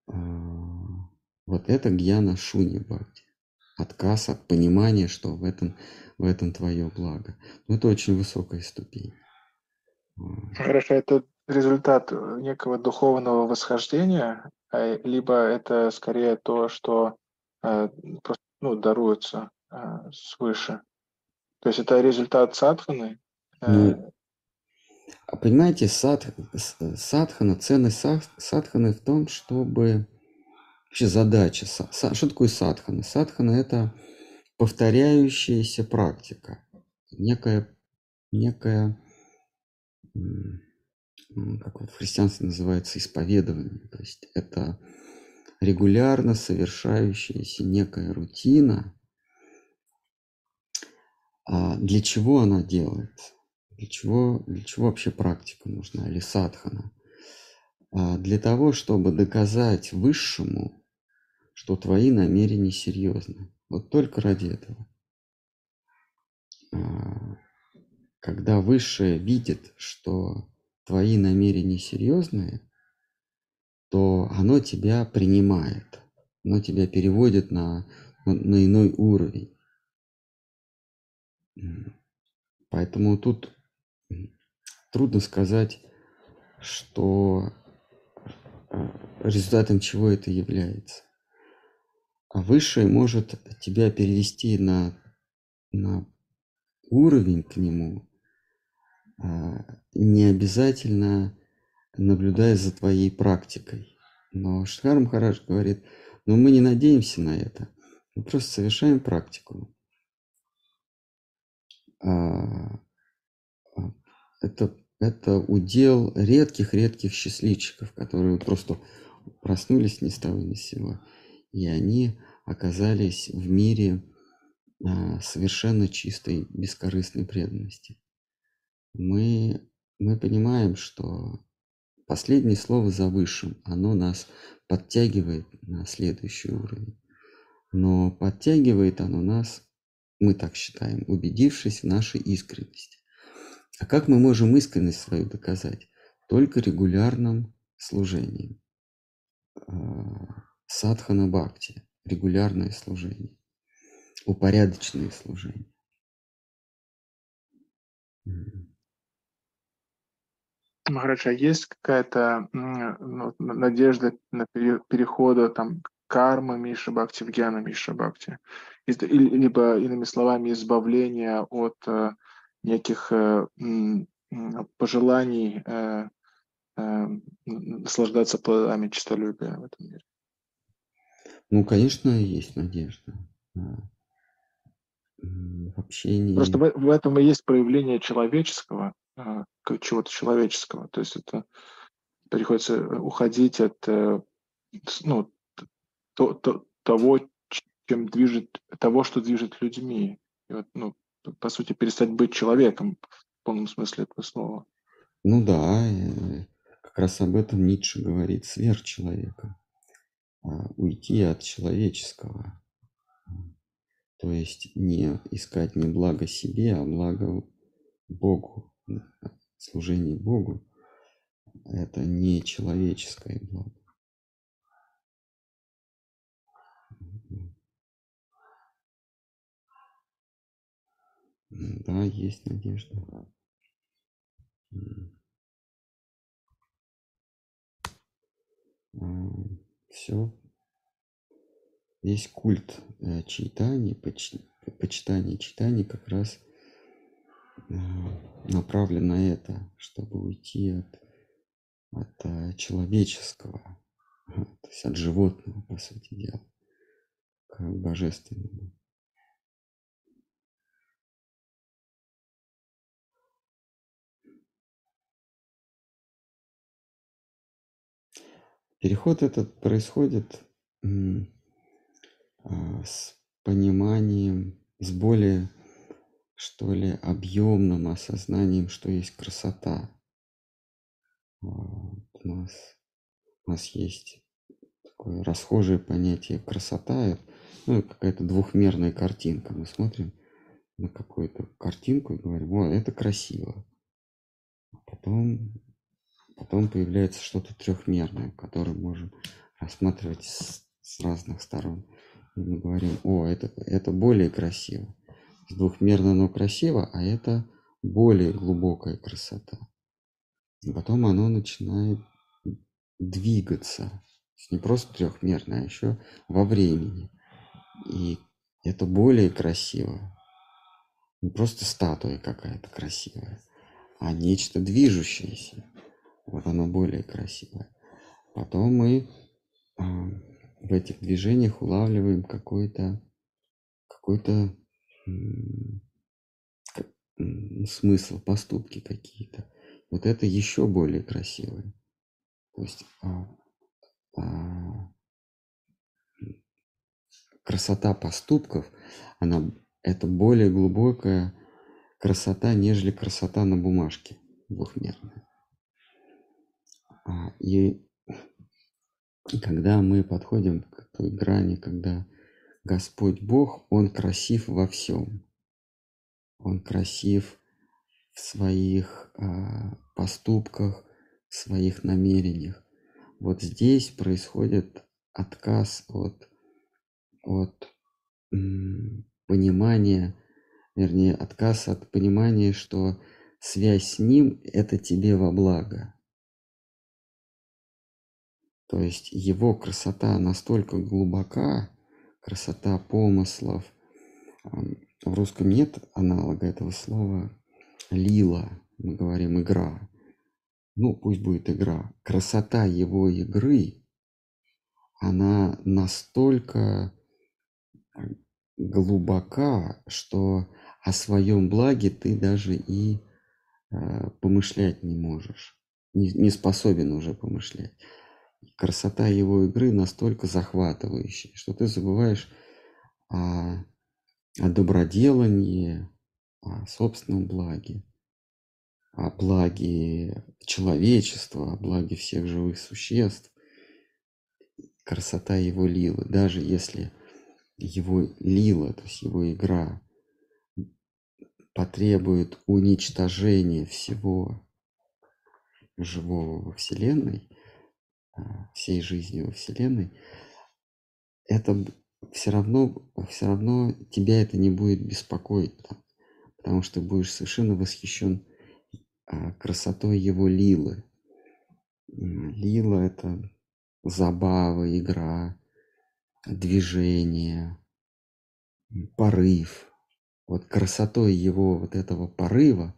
а, Вот это гьяна шуни бхакти. Отказ от понимания, что в этом, в этом твое благо. Но это очень высокая ступень. А, Хорошо, это результат э, некого духовного восхождения, э, либо это скорее то, что э, ну, даруется э, свыше. То есть это результат сатваны. э, Ну, А понимаете, сад, садхана, ценность садханы в том, чтобы... Вообще задача. Что такое садхана? Садхана – это повторяющаяся практика. Некая, некая как вот в христианстве называется исповедование. То есть это регулярно совершающаяся некая рутина. А для чего она делается? Для чего, для чего вообще практика нужна или садхана? А для того, чтобы доказать высшему, что твои намерения серьезны. Вот только ради этого. А, когда высшее видит, что твои намерения серьезные, то оно тебя принимает, оно тебя переводит на, на, на иной уровень. Поэтому тут трудно сказать, что э, результатом чего это является. А высшее может тебя перевести на, на уровень к нему, а, не обязательно наблюдая за твоей практикой. Но Шхар Махарадж говорит, но мы не надеемся на это, мы просто совершаем практику. А, а, это, это удел редких-редких счастливчиков, которые просто проснулись ни с того ни с сего, и они оказались в мире совершенно чистой, бескорыстной преданности. Мы, мы понимаем, что последнее слово за высшим, оно нас подтягивает на следующий уровень. Но подтягивает оно нас, мы так считаем, убедившись в нашей искренности. А как мы можем искренность свою доказать? Только регулярным служением. Садхана бхакти, регулярное служение, упорядоченное служение. Махарадж, а есть какая-то ну, надежда на перехода там кармы Миша Бхакти в Гьяна Миша Бхакти? Либо, иными словами, избавления от э, неких э, пожеланий э, э, наслаждаться плодами честолюбия в этом мире? Ну, конечно, есть надежда. В общении... Просто в, в этом и есть проявление человеческого, а, чего-то человеческого. То есть это приходится э, уходить от э, ну, то, то, того, чем движет, того, что движет людьми. И вот, ну, по сути, перестать быть человеком в полном смысле этого слова. Ну да, как раз об этом Ницше говорит, сверхчеловека. А, уйти от человеческого. То есть не искать не благо себе, а благо Богу служение Богу – это не человеческое благо. Да, есть надежда. А, Все. Весь культ э, читания, почитания читания как раз – направлен на это, чтобы уйти от, от э, человеческого, то есть от животного, по сути дела, к божественному. Переход этот происходит а, с пониманием, с более что ли, объемным осознанием, что есть красота. Вот. У нас, у нас есть такое расхожее понятие красота, ну, какая-то двухмерная картинка. Мы смотрим на какую-то картинку и говорим, о, это красиво. А потом, потом появляется что-то трехмерное, которое можем рассматривать с, с разных сторон. И мы говорим, о, это, это более красиво двухмерно, но красиво, а это более глубокая красота. И потом оно начинает двигаться. Не просто трехмерно, а еще во времени. И это более красиво. Не просто статуя какая-то красивая, а нечто движущееся. Вот оно более красивое. Потом мы а, в этих движениях улавливаем какой-то какой-то смысл, поступки какие-то. Вот это еще более красивое. То есть а, а, красота поступков, она это более глубокая красота, нежели красота на бумажке двухмерная. А, и когда мы подходим к той грани, когда Господь Бог, Он красив во всем. Он красив в своих а, поступках, в своих намерениях. Вот здесь происходит отказ от, от понимания, вернее, отказ от понимания, что связь с Ним – это тебе во благо. То есть Его красота настолько глубока, красота помыслов. В русском нет аналога этого слова лила, мы говорим игра. Ну, пусть будет игра. Красота его игры, она настолько глубока, что о своем благе ты даже и э, помышлять не можешь, не, не способен уже помышлять. Красота его игры настолько захватывающая, что ты забываешь о, о доброделании, о собственном благе, о благе человечества, о благе всех живых существ. Красота его лилы, даже если его лила, то есть его игра, потребует уничтожения всего живого во Вселенной, всей жизни во Вселенной, это все равно, все равно тебя это не будет беспокоить, потому что будешь совершенно восхищен а, красотой его лилы. Лила – это забава, игра, движение, порыв. Вот красотой его вот этого порыва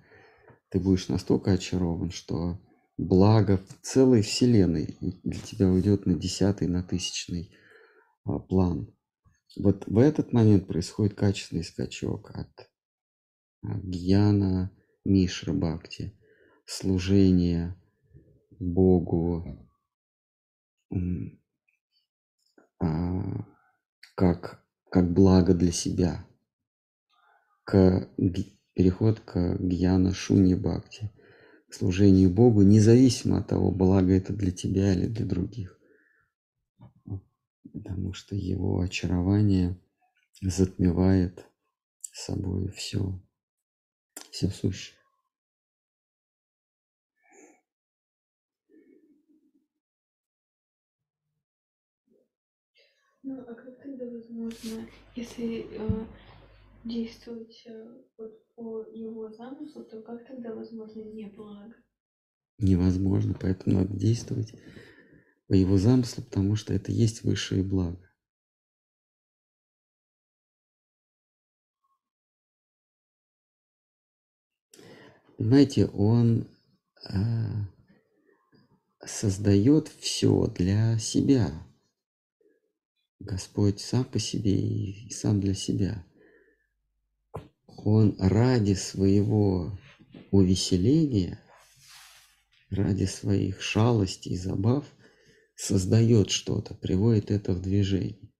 ты будешь настолько очарован, что благо целой вселенной для тебя уйдет на десятый, на тысячный а, план. Вот в этот момент происходит качественный скачок от, гьяна Мишра Бхакти, служения Богу, а, как, как благо для себя, к, переход к гьяна Шуни Бхакти, служению Богу, независимо от того, благо это для тебя или для других. Потому что его очарование затмевает собой все, все сущее. Ну, а как тогда возможно, если э, действовать э, вот по его замыслу, то как тогда возможно не благо? Невозможно, поэтому надо действовать по его замыслу, потому что это есть высшее благо. Понимаете, он э, создает все для себя. Господь сам по себе и сам для себя. Он ради своего увеселения, ради своих шалостей и забав создает что-то, приводит это в движение.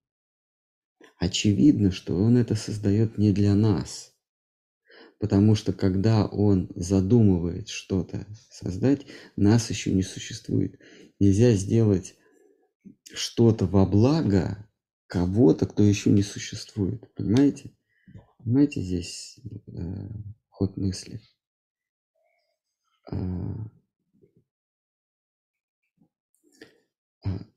Очевидно, что он это создает не для нас, потому что когда он задумывает что-то создать, нас еще не существует. Нельзя сделать что-то во благо кого-то, кто еще не существует. Понимаете? Понимаете здесь э, ход мысли? А,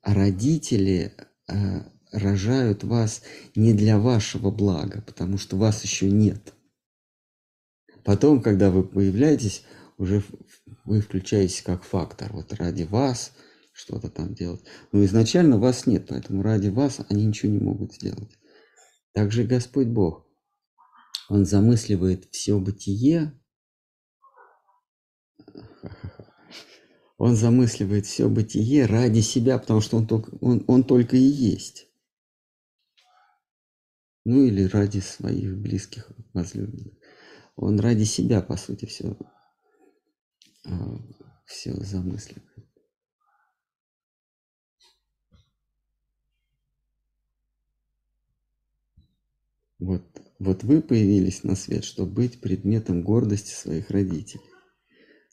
родители а, рожают вас не для вашего блага, потому что вас еще нет. Потом, когда вы появляетесь, уже вы включаетесь как фактор. Вот ради вас – что-то там делать. Но изначально вас нет, поэтому ради вас они ничего не могут сделать. Также Господь Бог, Он замысливает все бытие Он замысливает все бытие ради себя, потому что он только, он, он только и есть. Ну или ради своих близких возлюбленных. Он ради себя, по сути, все, а, все замысливает. Вот, вот вы появились на свет, чтобы быть предметом гордости своих родителей.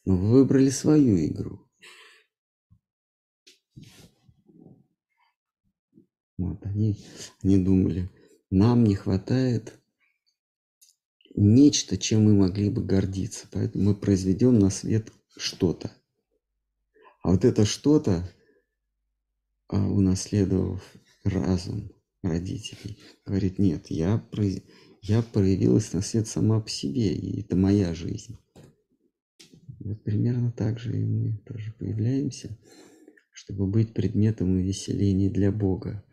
Но вы выбрали свою игру. Вот они, они думали, нам не хватает нечто, чем мы могли бы гордиться. Поэтому мы произведем на свет что-то. А вот это что-то, а, унаследовав разум родителей, говорит, нет, я, произ... я проявилась на свет сама по себе, и это моя жизнь. Вот примерно так же и мы тоже появляемся, чтобы быть предметом увеселения для Бога.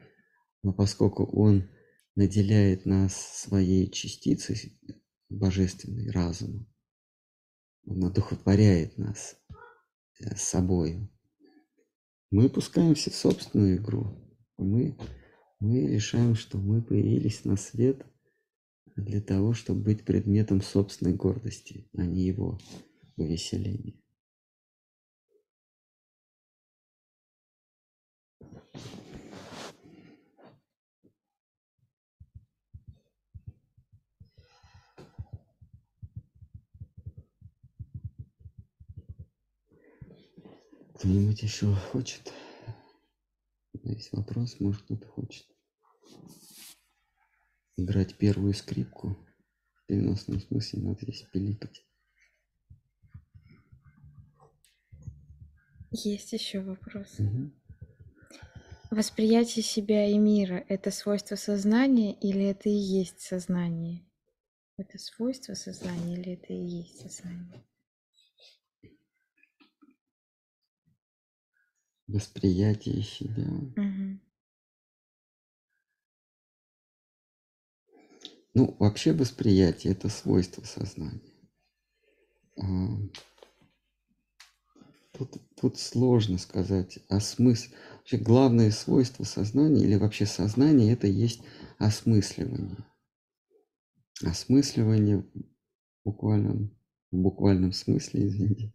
Но поскольку Он наделяет нас своей частицей божественной разумом, Он одухотворяет нас э, собой. Мы пускаемся в собственную игру. Мы, мы решаем, что мы появились на свет для того, чтобы быть предметом собственной гордости, а не его увеселения. Кто-нибудь еще хочет? Есть вопрос, может кто-то хочет играть первую скрипку. В переносном смысле надо здесь пиликать. Есть еще вопрос. Угу. Восприятие себя и мира – это свойство сознания или это и есть сознание? Это свойство сознания или это и есть сознание? восприятие себя. Мгм. Ну, вообще восприятие это свойство сознания. А, Тут, тут сложно сказать о смысле. Вообще главное свойство сознания или вообще сознание это есть осмысливание. Осмысливание в буквальном, в буквальном смысле, извините,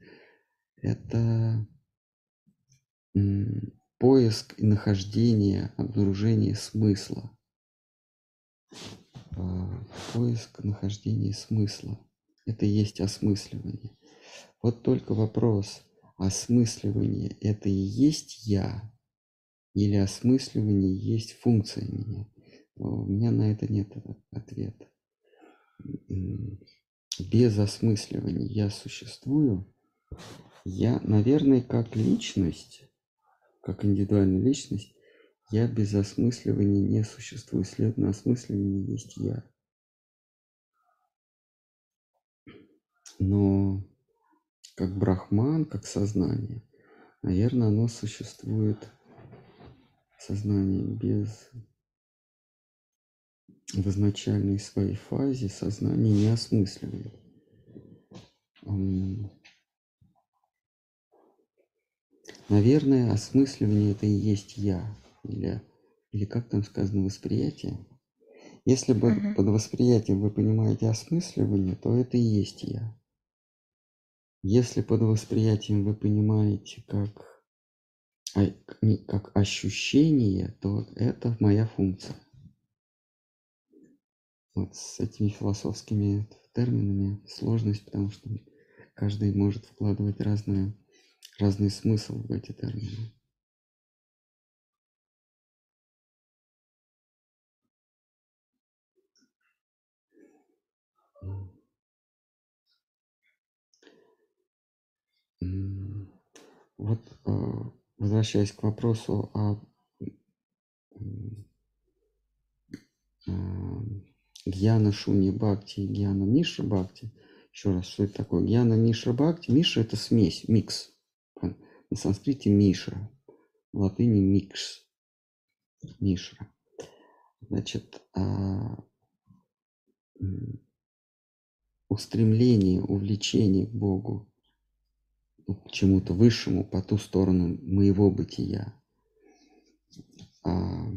это поиск и нахождение, обнаружение смысла. Поиск, нахождение смысла. Это и есть осмысливание. Вот только вопрос, осмысливание это и есть я, или осмысливание есть функция меня? У меня на это нет ответа. М, Без осмысливания я существую. Я, наверное, как личность, как индивидуальная личность, я без осмысливания не существую. Следовательно, осмысливание есть я. Но как брахман, как сознание, наверное, оно существует сознание без в изначальной своей фазе сознание не осмысливает. Наверное, осмысливание это и есть я. Или, или как там сказано, восприятие. Если бы Мгм. под восприятием вы понимаете осмысливание, то это и есть я. Если под восприятием вы понимаете как, а- как ощущение, то это моя функция. Вот с этими философскими терминами сложность, потому что каждый может вкладывать разные, разный смысл в эти термины. Вот, э, возвращаясь к вопросу о а, Гьяна Шуни Бхакти и Гьяна Миша Бхакти. Еще раз, что это такое? Гьяна Миша Бхакти. Миша это смесь, микс. На санскрите Миша. В латыни микс. Мишра. Значит, а, устремление, увлечение к Богу к чему-то высшему по ту сторону моего бытия. А,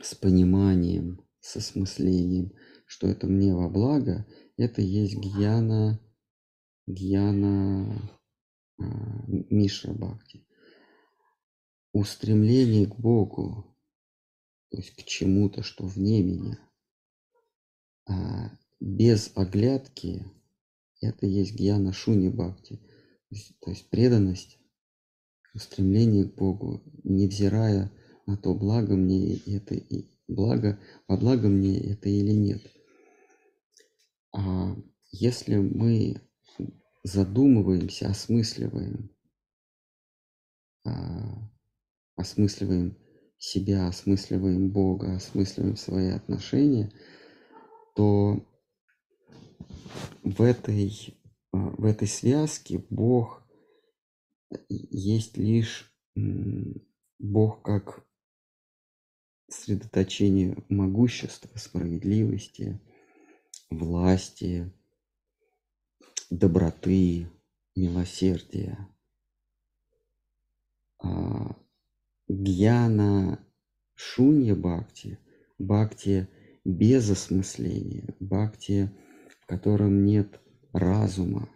с пониманием, с осмыслением, что это мне во благо, это есть гьяна, гьяна а, Мишра Бхакти. Устремление к Богу, то есть к чему-то, что вне меня, а без оглядки, это есть гьяна Шуни Бхакти, есть, то есть преданность, устремление к Богу, невзирая на то, благо мне это и благо, во благо мне это или нет. А если мы задумываемся, осмысливаем, а, осмысливаем себя, осмысливаем Бога, осмысливаем свои отношения, то в этой, в этой связке Бог есть лишь Бог как средоточение могущества, справедливости, власти, доброты, милосердия. А, гьяна шунья бхакти, бхакти без осмысления, бхакти, в котором нет разума,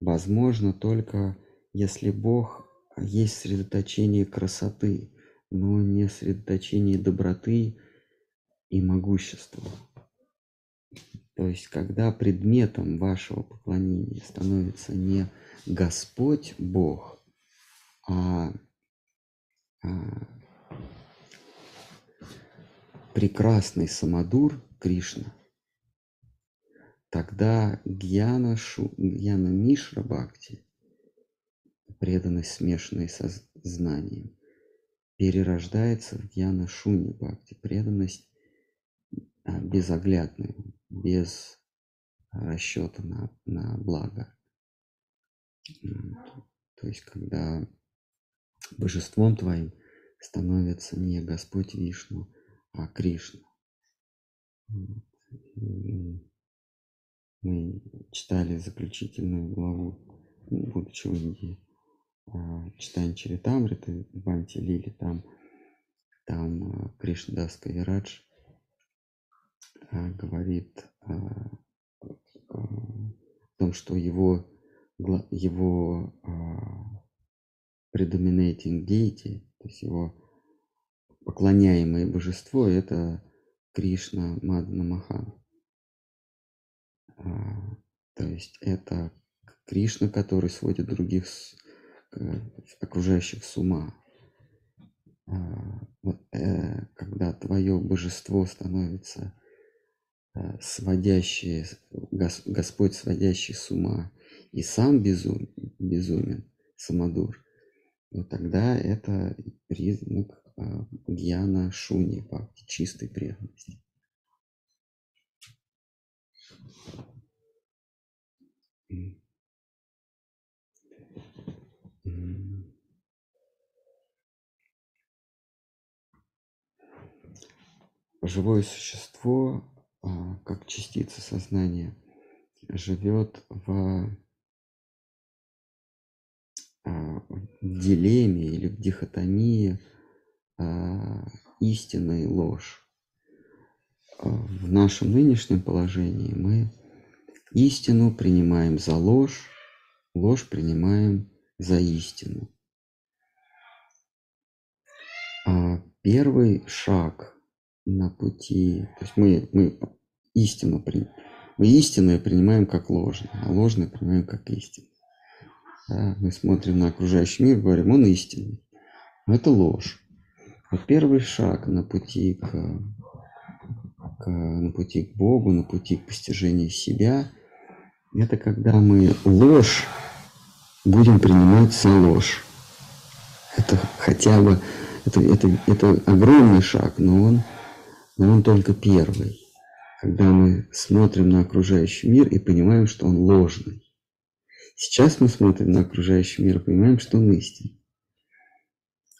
возможно только если Бог есть средоточение красоты, но не средоточение доброты и могущества. То есть, когда предметом вашего поклонения становится не Господь Бог, а, а прекрасный самодур Кришна, тогда гьяна, шу, гьяна Мишра Бхакти, преданность смешанной со знанием, перерождается в гьяна Шуни Бхакти, преданность а, безоглядную, без расчета на, на благо. То есть, когда божеством твоим становится не Господь Вишну, а Кришна. Мы читали заключительную главу, будучи в Индии, а, читаем Чаритамриты, Банти Лили, там, там а, Кришна Дас Кавирадж а, говорит о том, что его, его predominating deity, то есть его поклоняемое божество, это Кришна Мадна Махан. То есть это Кришна, который сводит других окружающих с ума. Э, когда твое божество становится Э, сводящие, Господь сводящий с ума, и сам безум, безумен, самодур, вот тогда это признак э, гьяна шуни, бхакти, чистой преданности. Живое существо а, как частица сознания живет в, а, дилемме или в дихотомии а, истина и ложь. В нашем нынешнем положении мы истину принимаем за ложь, ложь принимаем за истину. А первый шаг на пути, то есть мы, мы истину, мы истинное принимаем как ложное, а ложное принимаем как истину. Да, мы смотрим на окружающий мир, говорим, он истинный. Но это ложь. Вот первый шаг на пути к, к, на пути к Богу, на пути к постижению себя, это когда мы ложь будем принимать за ложь. Это хотя бы, это, это, это огромный шаг, но он но он только первый, когда мы смотрим на окружающий мир и понимаем, что он ложный. Сейчас мы смотрим на окружающий мир и понимаем, что он истинный.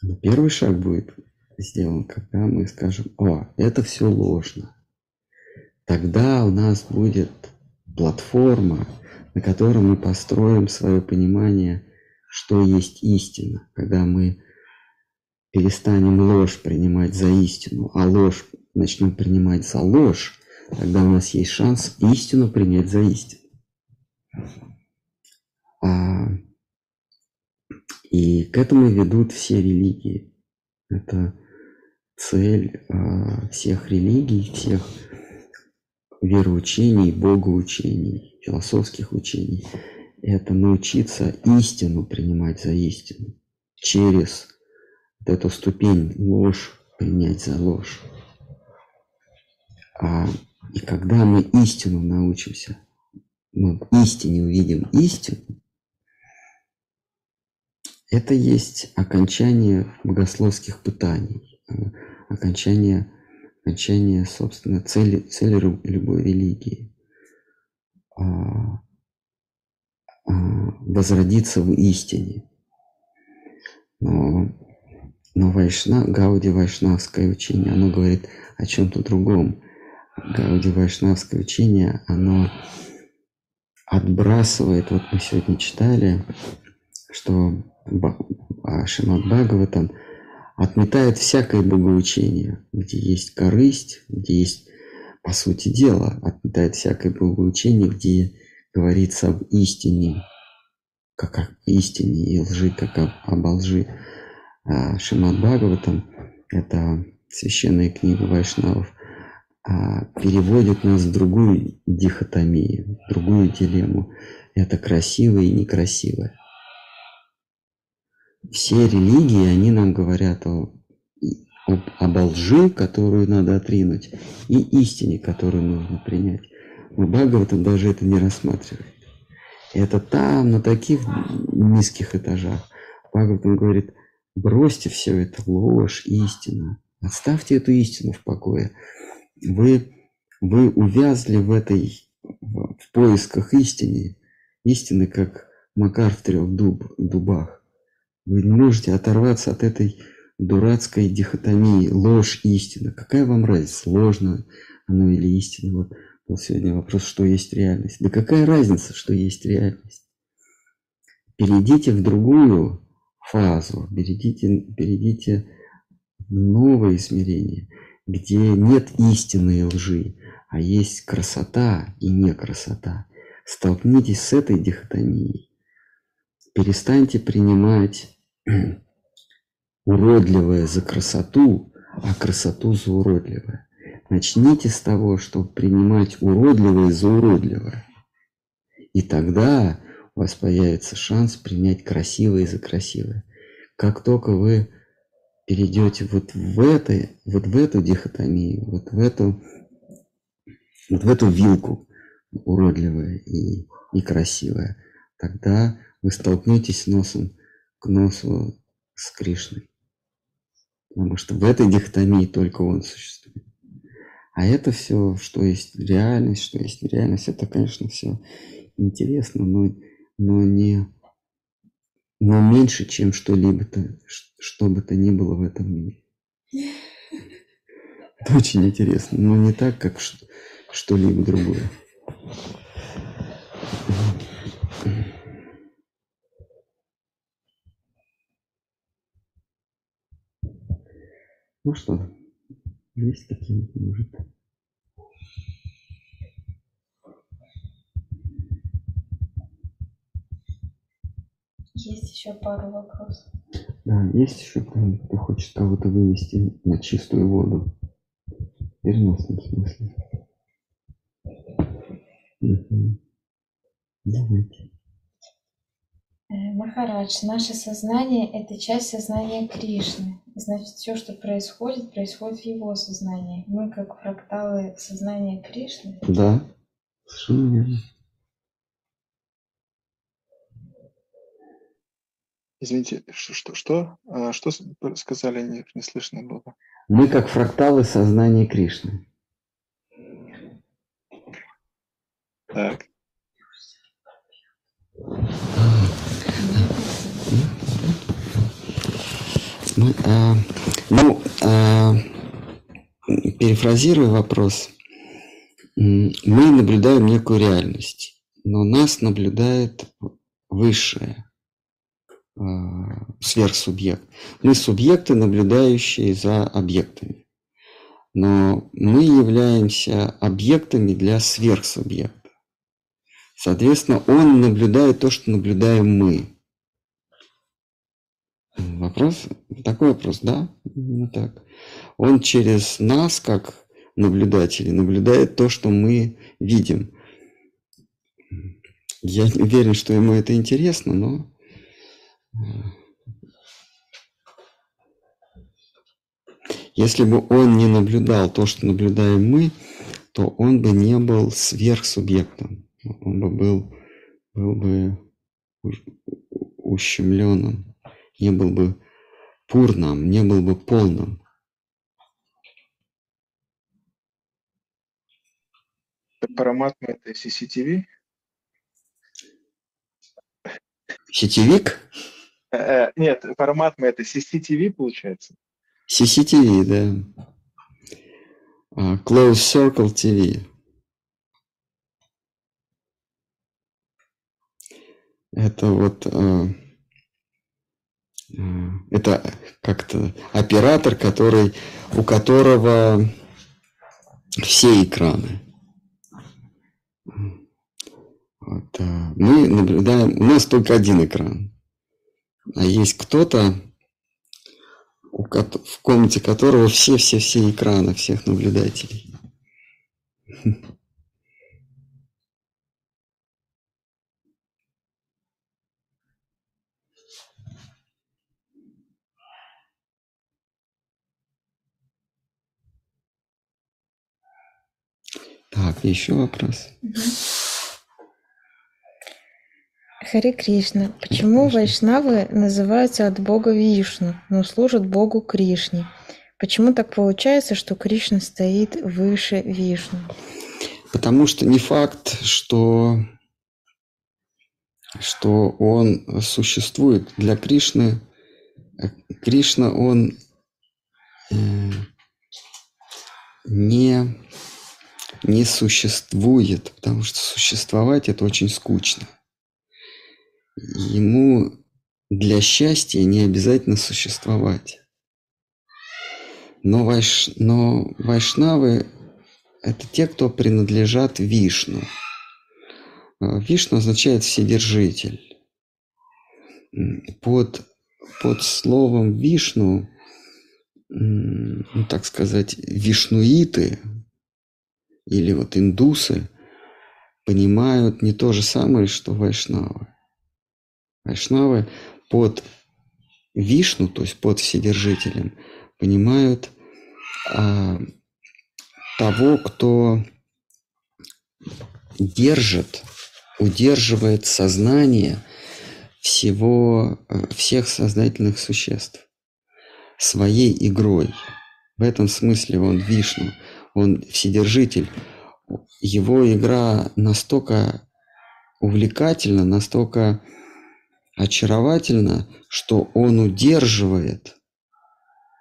Но первый шаг будет сделан, когда мы скажем, о, это все ложно. Тогда у нас будет платформа, на котором мы построим свое понимание, что есть истина, когда мы перестанем ложь принимать за истину, а ложь начнем принимать за ложь, тогда у нас есть шанс истину принять за истину. А, и к этому ведут все религии. Это цель а, всех религий, всех вероучений, богоучений, философских учений. Это научиться истину принимать за истину через вот эту ступень ложь принять за ложь. А, и когда мы истину научимся, мы в истине увидим истину, это есть окончание богословских пытаний, э, окончание, окончание собственно, цели, цели любой религии. А, а, возродиться в истине. Но, но Вайшна, Гауди Вайшнавское учение, оно говорит о чем-то другом. Гауди Вайшнавское учение, оно отбрасывает, вот мы сегодня читали, что а, Шимат Бхагаватам отметает всякое богоучение, где есть корысть, где есть, по сути дела, отметает всякое богоучение, где говорится об истине, как о истине и лжи, как об, об лжи. А Шимат Бхагаватам – это священная книга Вайшнавов – а, переводит нас в другую дихотомию, в другую дилемму. Это красивое и некрасивое. Все религии, они нам говорят о, об, об лжи, которую надо отринуть, и истине, которую нужно принять. Но Бхагаватам даже это не рассматривает. Это там, на таких низких этажах. Бхагаватам говорит, бросьте все это, ложь, истина. Оставьте эту истину в покое вы, вы увязли в этой, в поисках истины, истины, как Макар в трех дуб, дубах. Вы не можете оторваться от этой дурацкой дихотомии ложь, истина. Какая вам разница, ложно оно или истина? Вот был сегодня вопрос, что есть реальность. Да какая разница, что есть реальность? Перейдите в другую фазу, перейдите, перейдите в новое измерение – где нет истины и лжи, а есть красота и не красота. Столкнитесь с этой дихотомией. Перестаньте принимать [CLEARS THROAT] уродливое за красоту, а красоту за уродливое. Начните с того, чтобы принимать уродливое за уродливое. И тогда у вас появится шанс принять красивое за красивое. Как только вы перейдете вот в это, вот в эту дихотомию, вот в эту, вот в эту вилку уродливая и, и красивая, тогда вы столкнетесь носом к носу с Кришной. Потому что в этой дихотомии только он существует. А это все, что есть реальность, что есть реальность, это, конечно, все интересно, но, но не, но меньше, чем что-либо-то, что бы то ни было в этом мире. Это очень интересно, но не так, как что-либо другое. Ну что, есть такие, может. Есть еще пару вопросов. Да, есть еще кто-нибудь, кто хочет кого-то вывести на чистую воду? В переносном смысле. Угу. Давайте. Э, Махарадж, наше сознание – это часть сознания Кришны. Значит, все, что происходит, происходит в его сознании. Мы как фракталы сознания Кришны. Да, совершенно верно. Извините, что, что, что, а, что сказали, не, не слышно было? Мы как фракталы сознания Кришны. Так. Мы, а, ну, а, перефразируя вопрос, мы наблюдаем некую реальность. но нас наблюдает высшее, э, сверхсубъект. Мы субъекты, наблюдающие за объектами. Но мы являемся объектами для сверхсубъекта. Соответственно, он наблюдает то, что наблюдаем мы. Вопрос? Такой вопрос, да? Именно так. Он через нас, как наблюдатели, наблюдает то, что мы видим. Я не уверен, что ему это интересно, но э, если бы он не наблюдал то, что наблюдаем мы, то он бы не был сверхсубъектом. Он бы был, был бы ущемленным, не был бы пурным, не был бы полным. Параматма это CCTV? Сетевик? Э, э, нет, параматма это CCTV получается? CCTV, да. Uh, close Circle TV. Это вот uh, это как-то оператор, который у которого все экраны. Вот, мы наблюдаем, у нас только один экран, а есть кто-то, в комнате которого все-все-все экраны всех наблюдателей. Так, еще вопрос. Хари Кришна. Почему вайшнавы называются от бога Вишну, но служат богу Кришне? Почему так получается, что Кришна стоит выше Вишну? Потому что не факт, что, что он существует. Для Кришны Кришна, он э, не не существует, потому что существовать это очень скучно. Ему для счастья не обязательно существовать. Но, вайш... Но вайшнавы – это те, кто принадлежат Вишну. А, Вишну означает «вседержитель». Под, под словом Вишну, ну, так сказать, вишнуиты – или вот индусы понимают не то же самое, что вайшнавы. Вайшнавы под Вишну, то есть под Вседержителем, понимают а, того, кто держит, удерживает сознание всего, всех сознательных существ своей игрой. В этом смысле он Вишну – он вседержитель. Его игра настолько увлекательна, настолько очаровательна, что он удерживает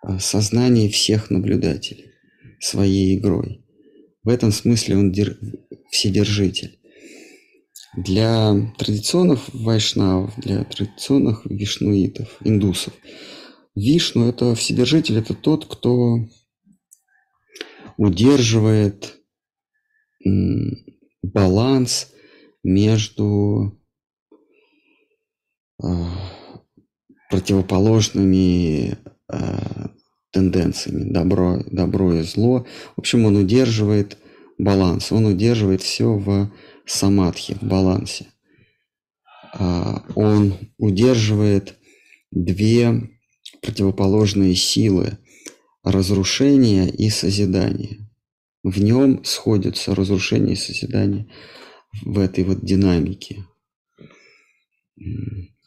э, сознание всех наблюдателей своей игрой. В этом смысле он дер... вседержитель. Для традиционных вайшнавов, для традиционных вишнуитов, индусов, Вишну – это вседержитель, это тот, кто удерживает баланс между а, противоположными а, тенденциями добро, добро и зло. В общем, он удерживает баланс, он удерживает все в самадхи, в балансе. А, он удерживает две противоположные силы разрушение и созидание. В нем сходятся разрушение и созидание в этой вот динамике.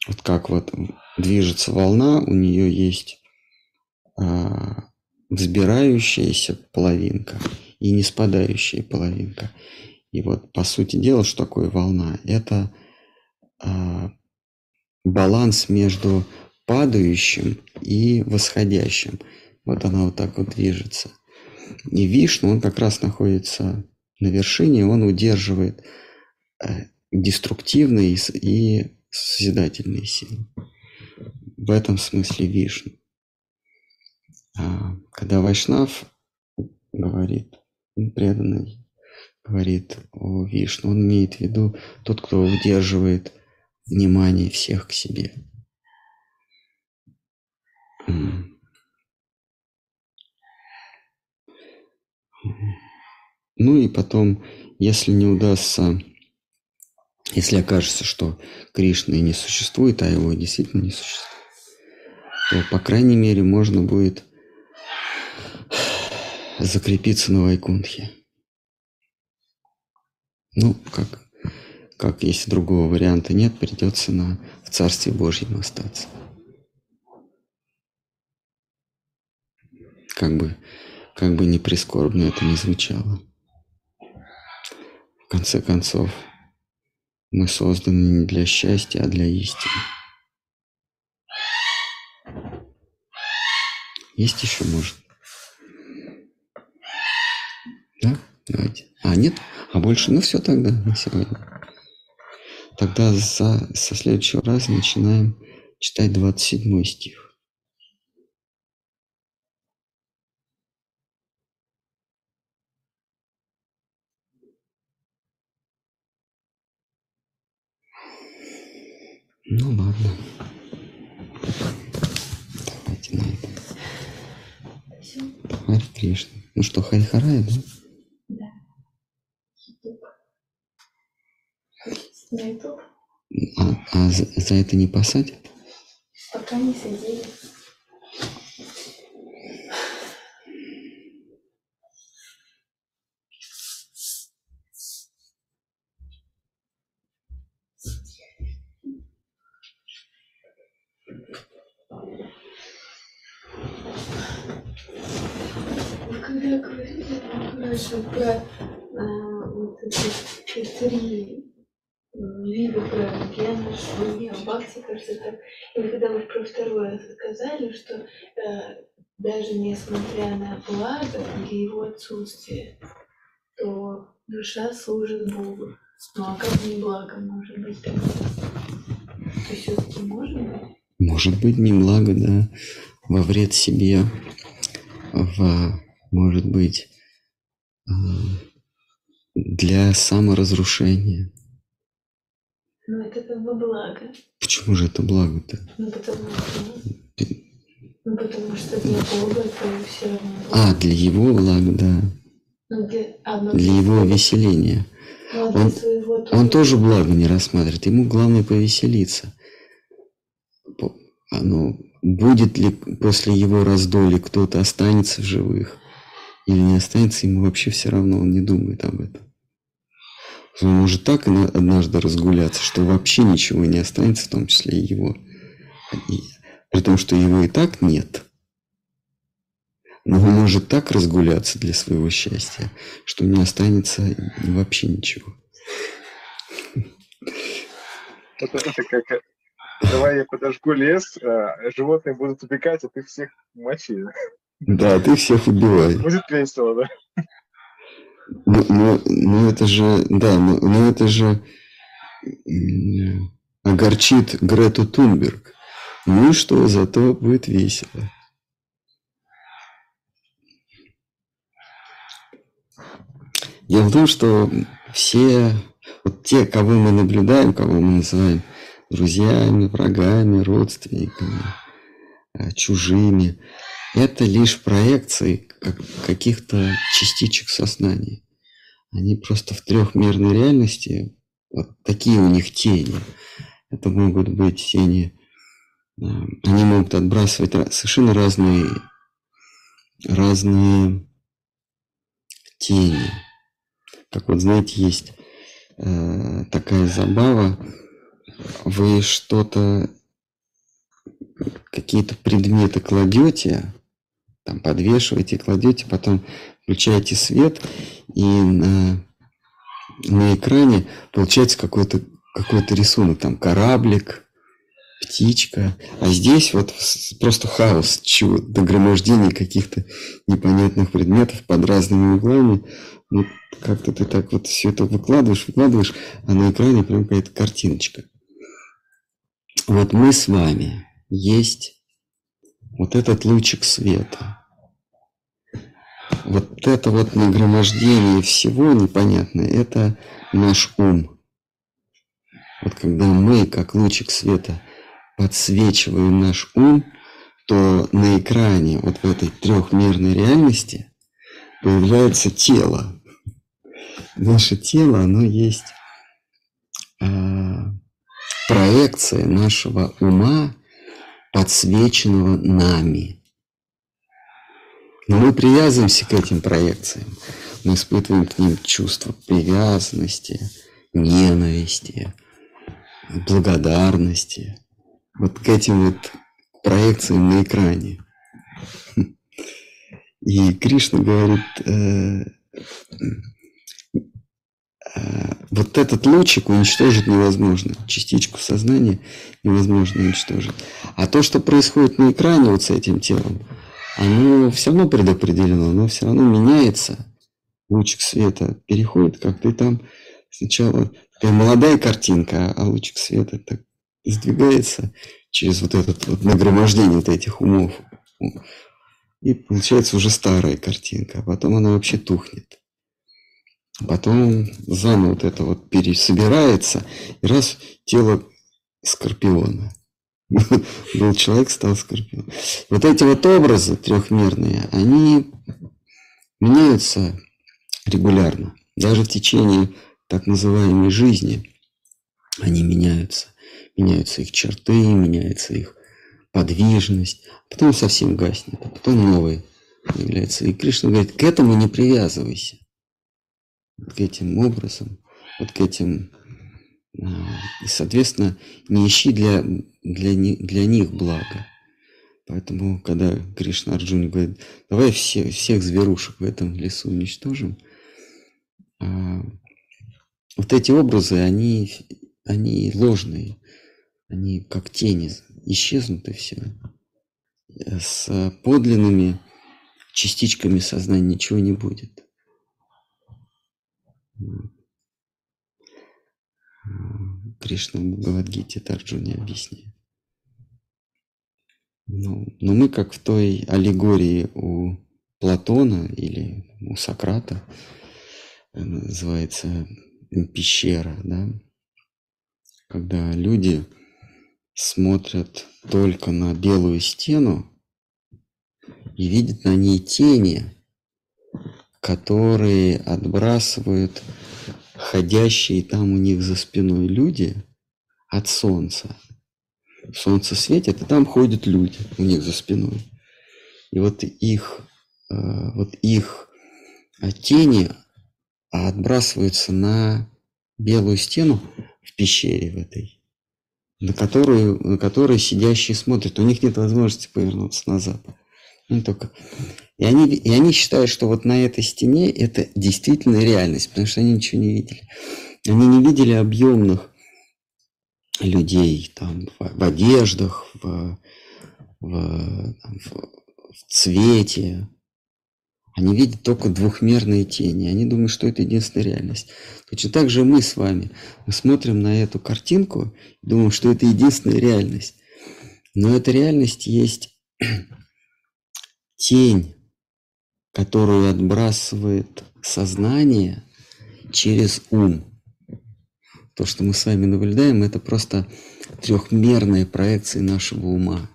Вот как вот движется волна, у нее есть а, взбирающаяся половинка и не спадающая половинка. И вот по сути дела, что такое волна? Это а, баланс между падающим и восходящим. Вот она вот так вот движется. И Вишну, он как раз находится на вершине, он удерживает э, деструктивные и, созидательные силы. В этом смысле Вишну. А когда Вайшнав говорит, преданный говорит о Вишну, он имеет в виду тот, кто удерживает внимание всех к себе. Ну и потом, если не удастся, если окажется, что Кришны не существует, а его действительно не существует, то, по крайней мере, можно будет закрепиться на Вайкунтхе. Ну, как, как если другого варианта нет, придется на, в Царстве Божьем остаться. Как бы, как бы не прискорбно это не звучало. В конце концов, мы созданы не для счастья, а для истины. Есть еще, может? Да? Давайте. А, нет? А больше? Ну все тогда на сегодня. Тогда за, со следующего раза начинаем читать 27 стих. Ну ладно. Давайте на этом. Все. Хари Кришна. Ну что, Харихарая, да? Да. На YouTube А, а за, за это не посадят? пока не сидели. Когда говорили раньше про вот эти три м, вида про гена, шуни, бхакти, кажется, так. И когда вы про второе сказали, что даже несмотря на благо или его отсутствие, то душа служит Богу. Ну а как не благо может быть тогда? То все-таки может быть? Может быть, не благо, да, во вред себе, в, может быть, а, для саморазрушения. Ну это как бы благо. Почему же это благо-то? Ну потому что... Ну потому что для Бога это все равно. А, для его блага, да, Ну, для, для его веселения. Ну, а для он- своего Он тоже благо не рассматривает, ему главное повеселиться. По- Оно, будет ли после его раздоли кто-то останется в живых или не останется, ему вообще все равно, он не думает об этом. Он может так на- однажды разгуляться, что вообще ничего не останется, в том числе и его. И- при том, что его и так нет. Но он может так разгуляться для своего счастья, что не останется вообще ничего. Это, это как э, давай я подожгу лес, а животные будут убегать, а ты всех мочи. Да, ты всех убивай. Будет весело, да? Ну, ну, ну это же, да, ну, ну это же огорчит Грету Тунберг. Ну и что, зато будет весело. Дело в том, что все, вот те, кого мы наблюдаем, кого мы называем друзьями, врагами, родственниками, э, чужими, это лишь проекции как- каких-то частичек сознания. Они просто в трехмерной реальности, вот такие у них тени. Это могут быть тени, они могут отбрасывать совершенно разные, разные тени. Как вот, знаете, есть э, такая забава, вы что-то, какие-то предметы кладете, там подвешиваете, кладете, потом включаете свет, и на, на экране получается какой-то какой-то рисунок, там кораблик, птичка, а здесь вот просто хаос, чего нагромождение каких-то непонятных предметов под разными углами, вот как-то ты так вот все это выкладываешь, выкладываешь, а на экране прям какая-то картиночка. Вот мы с вами есть вот этот лучик света. Вот это вот нагромождение всего непонятное, это наш ум. Вот когда мы, как лучик света, подсвечиваем наш ум, то на экране, вот в этой трехмерной реальности, появляется тело. Наше тело, оно есть э, проекция нашего ума, подсвеченного нами. Но мы привязываемся к этим проекциям. Мы испытываем к ним чувство привязанности, ненависти, благодарности. Вот к этим вот проекциям на экране. [LAUGHS] И Кришна говорит, э, вот этот лучик уничтожить невозможно. Частичку сознания невозможно уничтожить. А то, что происходит на экране вот с этим телом, оно все равно предопределено, оно все равно меняется. Лучик света переходит как-то, и там сначала такая молодая картинка, а лучик света так сдвигается через вот это вот нагромождение вот этих умов. И получается уже старая картинка, а потом она вообще тухнет. Потом заново вот это вот пересобирается, и раз тело скорпиона. [LAUGHS] Был человек, стал скорпион. Вот эти вот образы трехмерные, они меняются регулярно. Даже в течение так называемой жизни они меняются. Меняются их черты, меняется их подвижность, потом совсем гаснет, а потом новый появляется. И Кришна говорит, к этому не привязывайся. К этим образом, вот к этим а, и, соответственно, не ищи для, для, для них блага. Поэтому, когда Кришна Арджуне говорит, давай все, всех зверушек в этом лесу уничтожим, а, вот эти образы, они, они ложные, они как тени, исчезнут и все. С подлинными частичками сознания ничего не будет. Кришна в Бхагавадгите Тарджуне объясняет. Ну, но мы, как в той аллегории у Платона или у Сократа, э, называется пещера, да, когда люди смотрят только на белую стену и видят на ней тени, которые отбрасывают ходящие там у них за спиной люди от солнца. Солнце светит, и там ходят люди у них за спиной. И вот их, э, вот их э, тени отбрасываются на белую стену в пещере в этой, на которую, на которой сидящие смотрят. У них нет возможности повернуться назад. Ну, только... и, они, и они считают, что вот на этой стене это действительно реальность, потому что они ничего не видели. Они не видели объемных людей там, в, в одеждах, в, в, там, в, в цвете. Они видят только двухмерные тени. Они думают, что это единственная реальность. Точно так же мы с вами. Мы смотрим на эту картинку и думаем, что это единственная реальность. Но эта реальность есть тень, которую отбрасывает сознание через ум. То, что мы с вами наблюдаем, это просто трехмерные проекции нашего ума.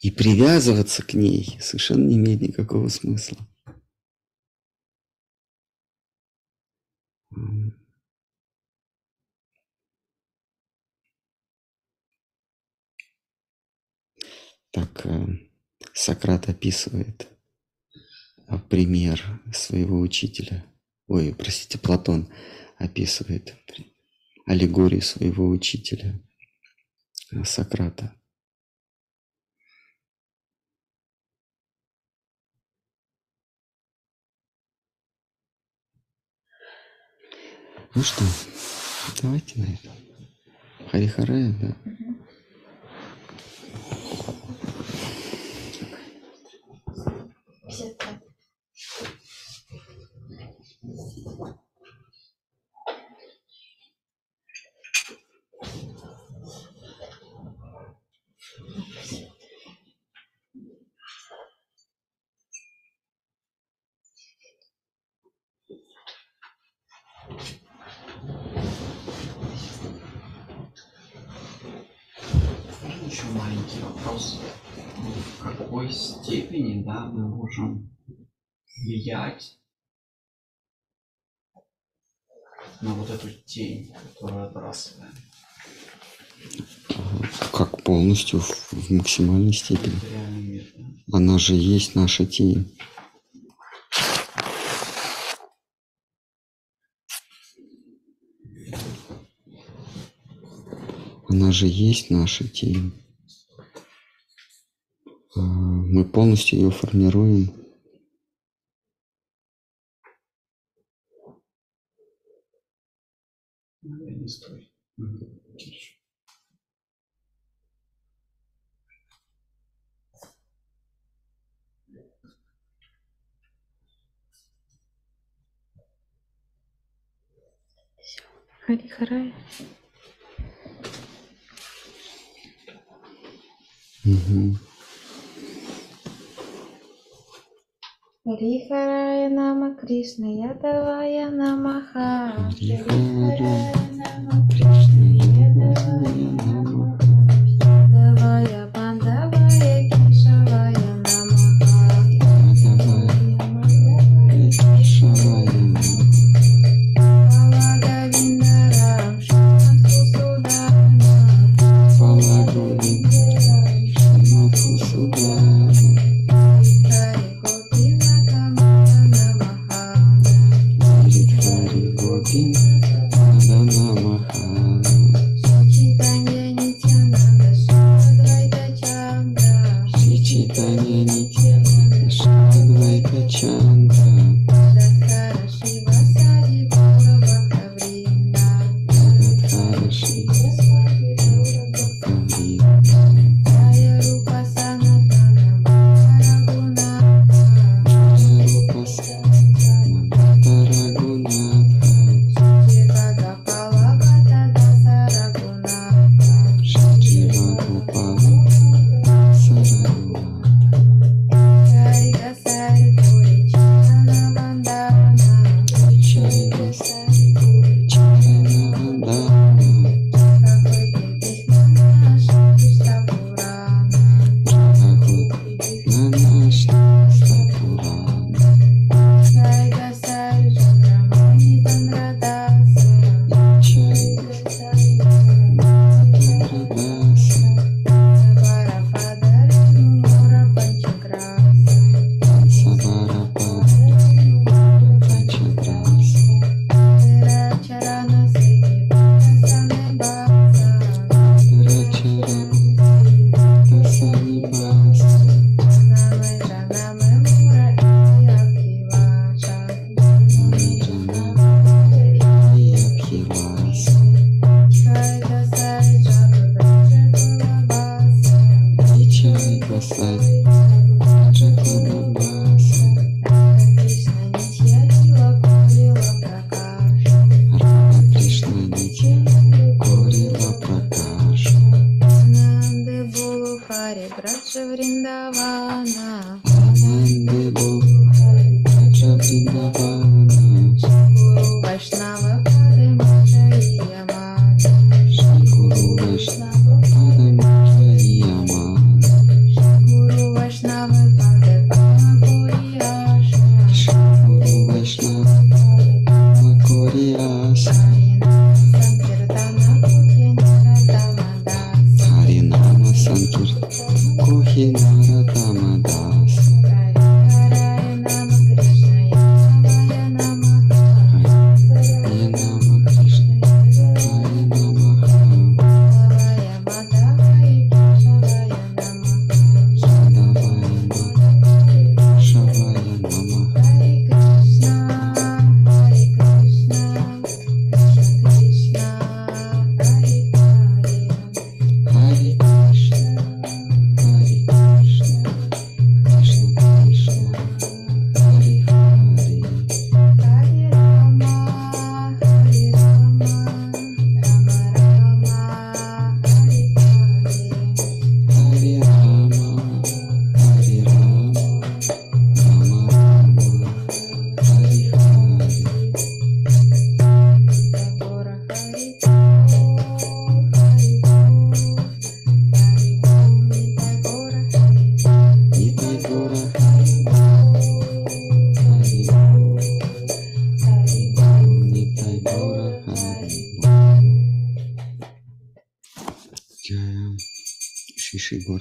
И привязываться к ней совершенно не имеет никакого смысла. Так, э, Сократ описывает а, пример своего учителя. Ой, простите, Платон описывает аллегорию своего учителя а, Сократа. Ну что, давайте на этом. Харихарая, да? Угу. 55. Еще маленький вопрос в какой степени да, мы можем влиять на вот эту тень, которую отбрасываем. Как полностью в, в максимальной степени. Мир, да? Она же есть наша тень. Она же есть наша тень. Э, мы полностью ее формируем. Не стой. Харихарай. Угу. Харихарая Нама Кришна Ядавая Намаха. Харихарая Нама Кришна Ядавая Намаха.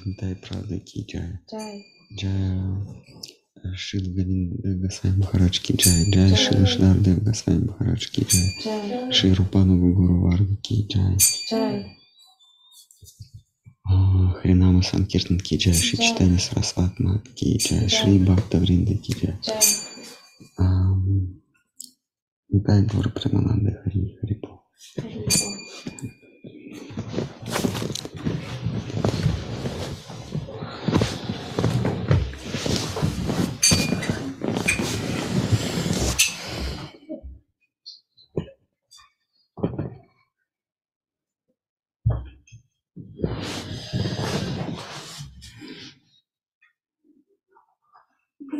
Горнитай Правда Ки Джай. Джай. Джай Шил Говинд Гасвами Махарадж Ки Джай. Джай Джай. Шила Шдардев Гасвами Махарадж Ки Джай. Джай. Шри Рупану Гуру Варга Ки. Джай. А, Хринама Санкиртан Ки Джай. Шри. Читани Сарасват Мат Ки. Джай. Шри Бхакта Вринда Ки. Ам, Нитай Гора Премананда Хари Харипо. Харибо.